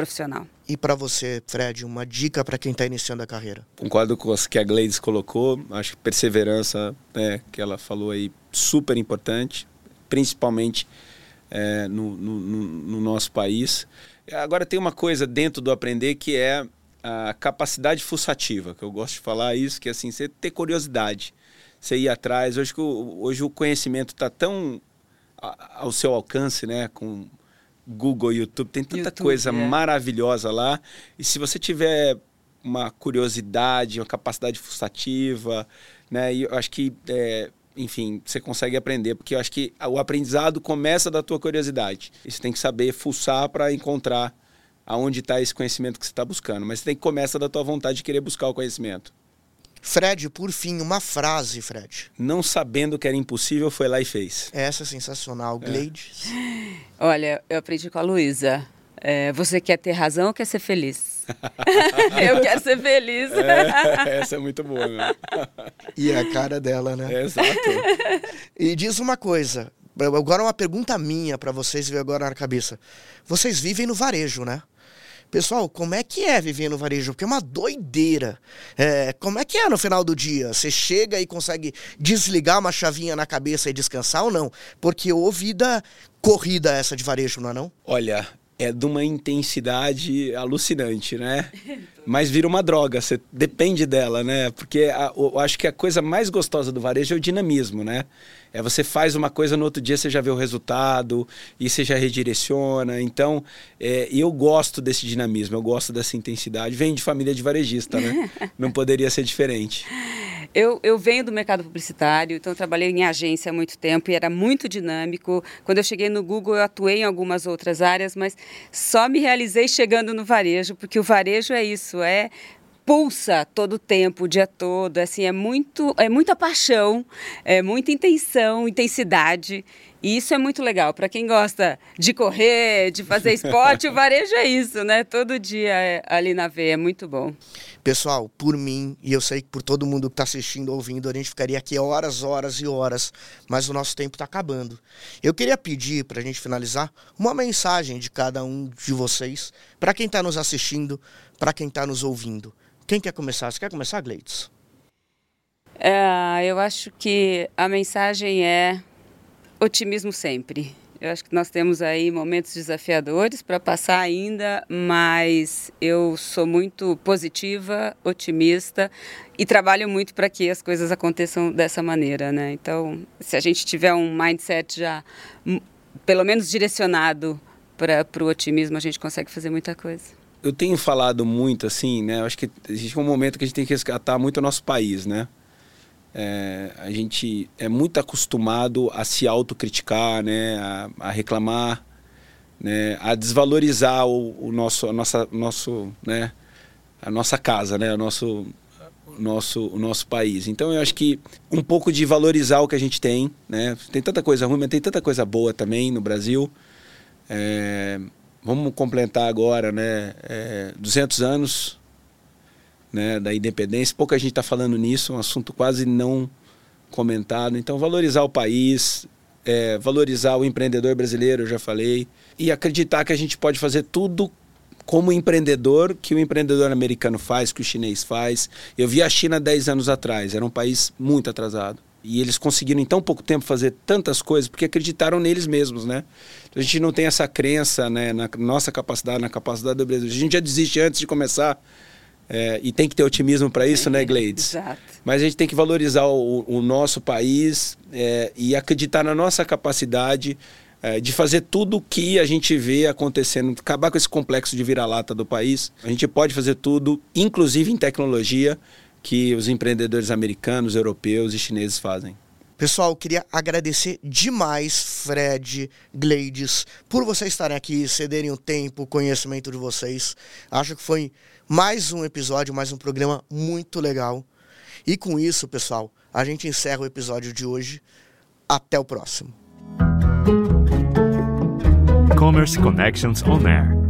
profissional. E para você, Fred, uma dica para quem está iniciando a carreira. Concordo com as que a Gleides colocou. Acho que perseverança, né, que ela falou aí, super importante, principalmente é, no, no, no- no nosso país. Agora tem uma coisa dentro do aprender que é a capacidade fuçativa, que eu gosto de falar isso, que é assim, você ter curiosidade, você ir atrás. Hoje, o- hoje o conhecimento está tão ao seu alcance, né, com Google, YouTube, tem tanta YouTube, coisa é. maravilhosa lá. E se você tiver uma curiosidade, uma capacidade fuçativa, né? E eu acho que, é, enfim, você consegue aprender, porque eu acho que o aprendizado começa da tua curiosidade. E você tem que saber fuçar para encontrar aonde está esse conhecimento que você está buscando. Mas você tem que começar da tua vontade de querer buscar o conhecimento. Fred, por fim, uma frase, Fred. Não sabendo que era impossível, foi lá e fez. Essa é sensacional. Gleides. Olha, eu aprendi com a Luísa. É, você quer ter razão ou quer ser feliz? eu quero ser feliz. É, essa é muito boa, meu. E a cara dela, né? É, exato. E diz uma coisa. Agora uma pergunta minha para vocês, veio agora na cabeça. Vocês vivem no varejo, né? Pessoal, como é que é viver no varejo? Porque é uma doideira. É, como é que é no final do dia? Você chega e consegue desligar uma chavinha na cabeça e descansar ou não? Porque ô vida corrida essa de varejo, não é não? Olha, é de uma intensidade alucinante, né? Mas vira uma droga, você depende dela, né? Porque a, eu acho que a coisa mais gostosa do varejo é o dinamismo, né? É você faz uma coisa no outro dia você já vê o resultado e você já redireciona. Então, é, eu gosto desse dinamismo, eu gosto dessa intensidade. Vem de família de varejista, né? Não poderia ser diferente. Eu, eu venho do mercado publicitário, então trabalhei em agência há muito tempo e era muito dinâmico. Quando eu cheguei no Google, eu atuei em algumas outras áreas, mas só me realizei chegando no varejo, porque o varejo é isso, é pulsa todo o tempo, o dia todo, assim, é muito, é muita paixão, é muita intenção, intensidade. E isso é muito legal. Para quem gosta de correr, de fazer esporte, o varejo é isso, né? Todo dia é ali na veia, é muito bom. Pessoal, por mim, e eu sei que por todo mundo que está assistindo, ouvindo, a gente ficaria aqui horas, horas e horas, mas o nosso tempo está acabando. Eu queria pedir, para a gente finalizar, uma mensagem de cada um de vocês, para quem está nos assistindo, para quem está nos ouvindo. Quem quer começar? Você quer começar, Gleides? É, eu acho que a mensagem é otimismo sempre. Eu acho que nós temos aí momentos desafiadores para passar ainda, mas eu sou muito positiva, otimista e trabalho muito para que as coisas aconteçam dessa maneira, né? Então, se a gente tiver um mindset já pelo menos direcionado para o otimismo, a gente consegue fazer muita coisa eu tenho falado muito assim, né? Eu acho que existe um momento que a gente tem que resgatar muito o nosso país, né? É, a gente é muito acostumado a se autocriticar, né? A, a reclamar, né? A desvalorizar o, o, nosso, a nossa, nosso, né? A nossa casa, né? O nosso, nosso, o nosso país. Então eu acho que um pouco de valorizar o que a gente tem, né? Tem tanta coisa ruim, mas tem tanta coisa boa também no Brasil. É, vamos completar agora, né, é, 200 anos né, da independência. Pouca gente está falando nisso, um assunto quase não comentado. Então, valorizar o país, é, valorizar o empreendedor brasileiro, eu já falei, e acreditar que a gente pode fazer tudo como empreendedor que o empreendedor americano faz, que o chinês faz. Eu vi a China 10 anos atrás, era um país muito atrasado. E eles conseguiram em tão pouco tempo fazer tantas coisas porque acreditaram neles mesmos, né? Então, a gente não tem essa crença né, na nossa capacidade, na capacidade do Brasil. A gente já desiste antes de começar é, e tem que ter otimismo para isso, né, Gleides? Exato. Mas a gente tem que valorizar o, o nosso país é, e acreditar na nossa capacidade é, de fazer tudo o que a gente vê acontecendo, acabar com esse complexo de vira-lata do país. A gente pode fazer tudo, inclusive em tecnologia, que os empreendedores americanos, europeus e chineses fazem. Pessoal, queria agradecer demais, Fred, Gleides, por vocês estarem aqui, cederem o tempo, o conhecimento de vocês. Acho que foi mais um episódio, mais um programa muito legal. E com isso, pessoal, a gente encerra o episódio de hoje. Até o próximo. Commerce Connections On Air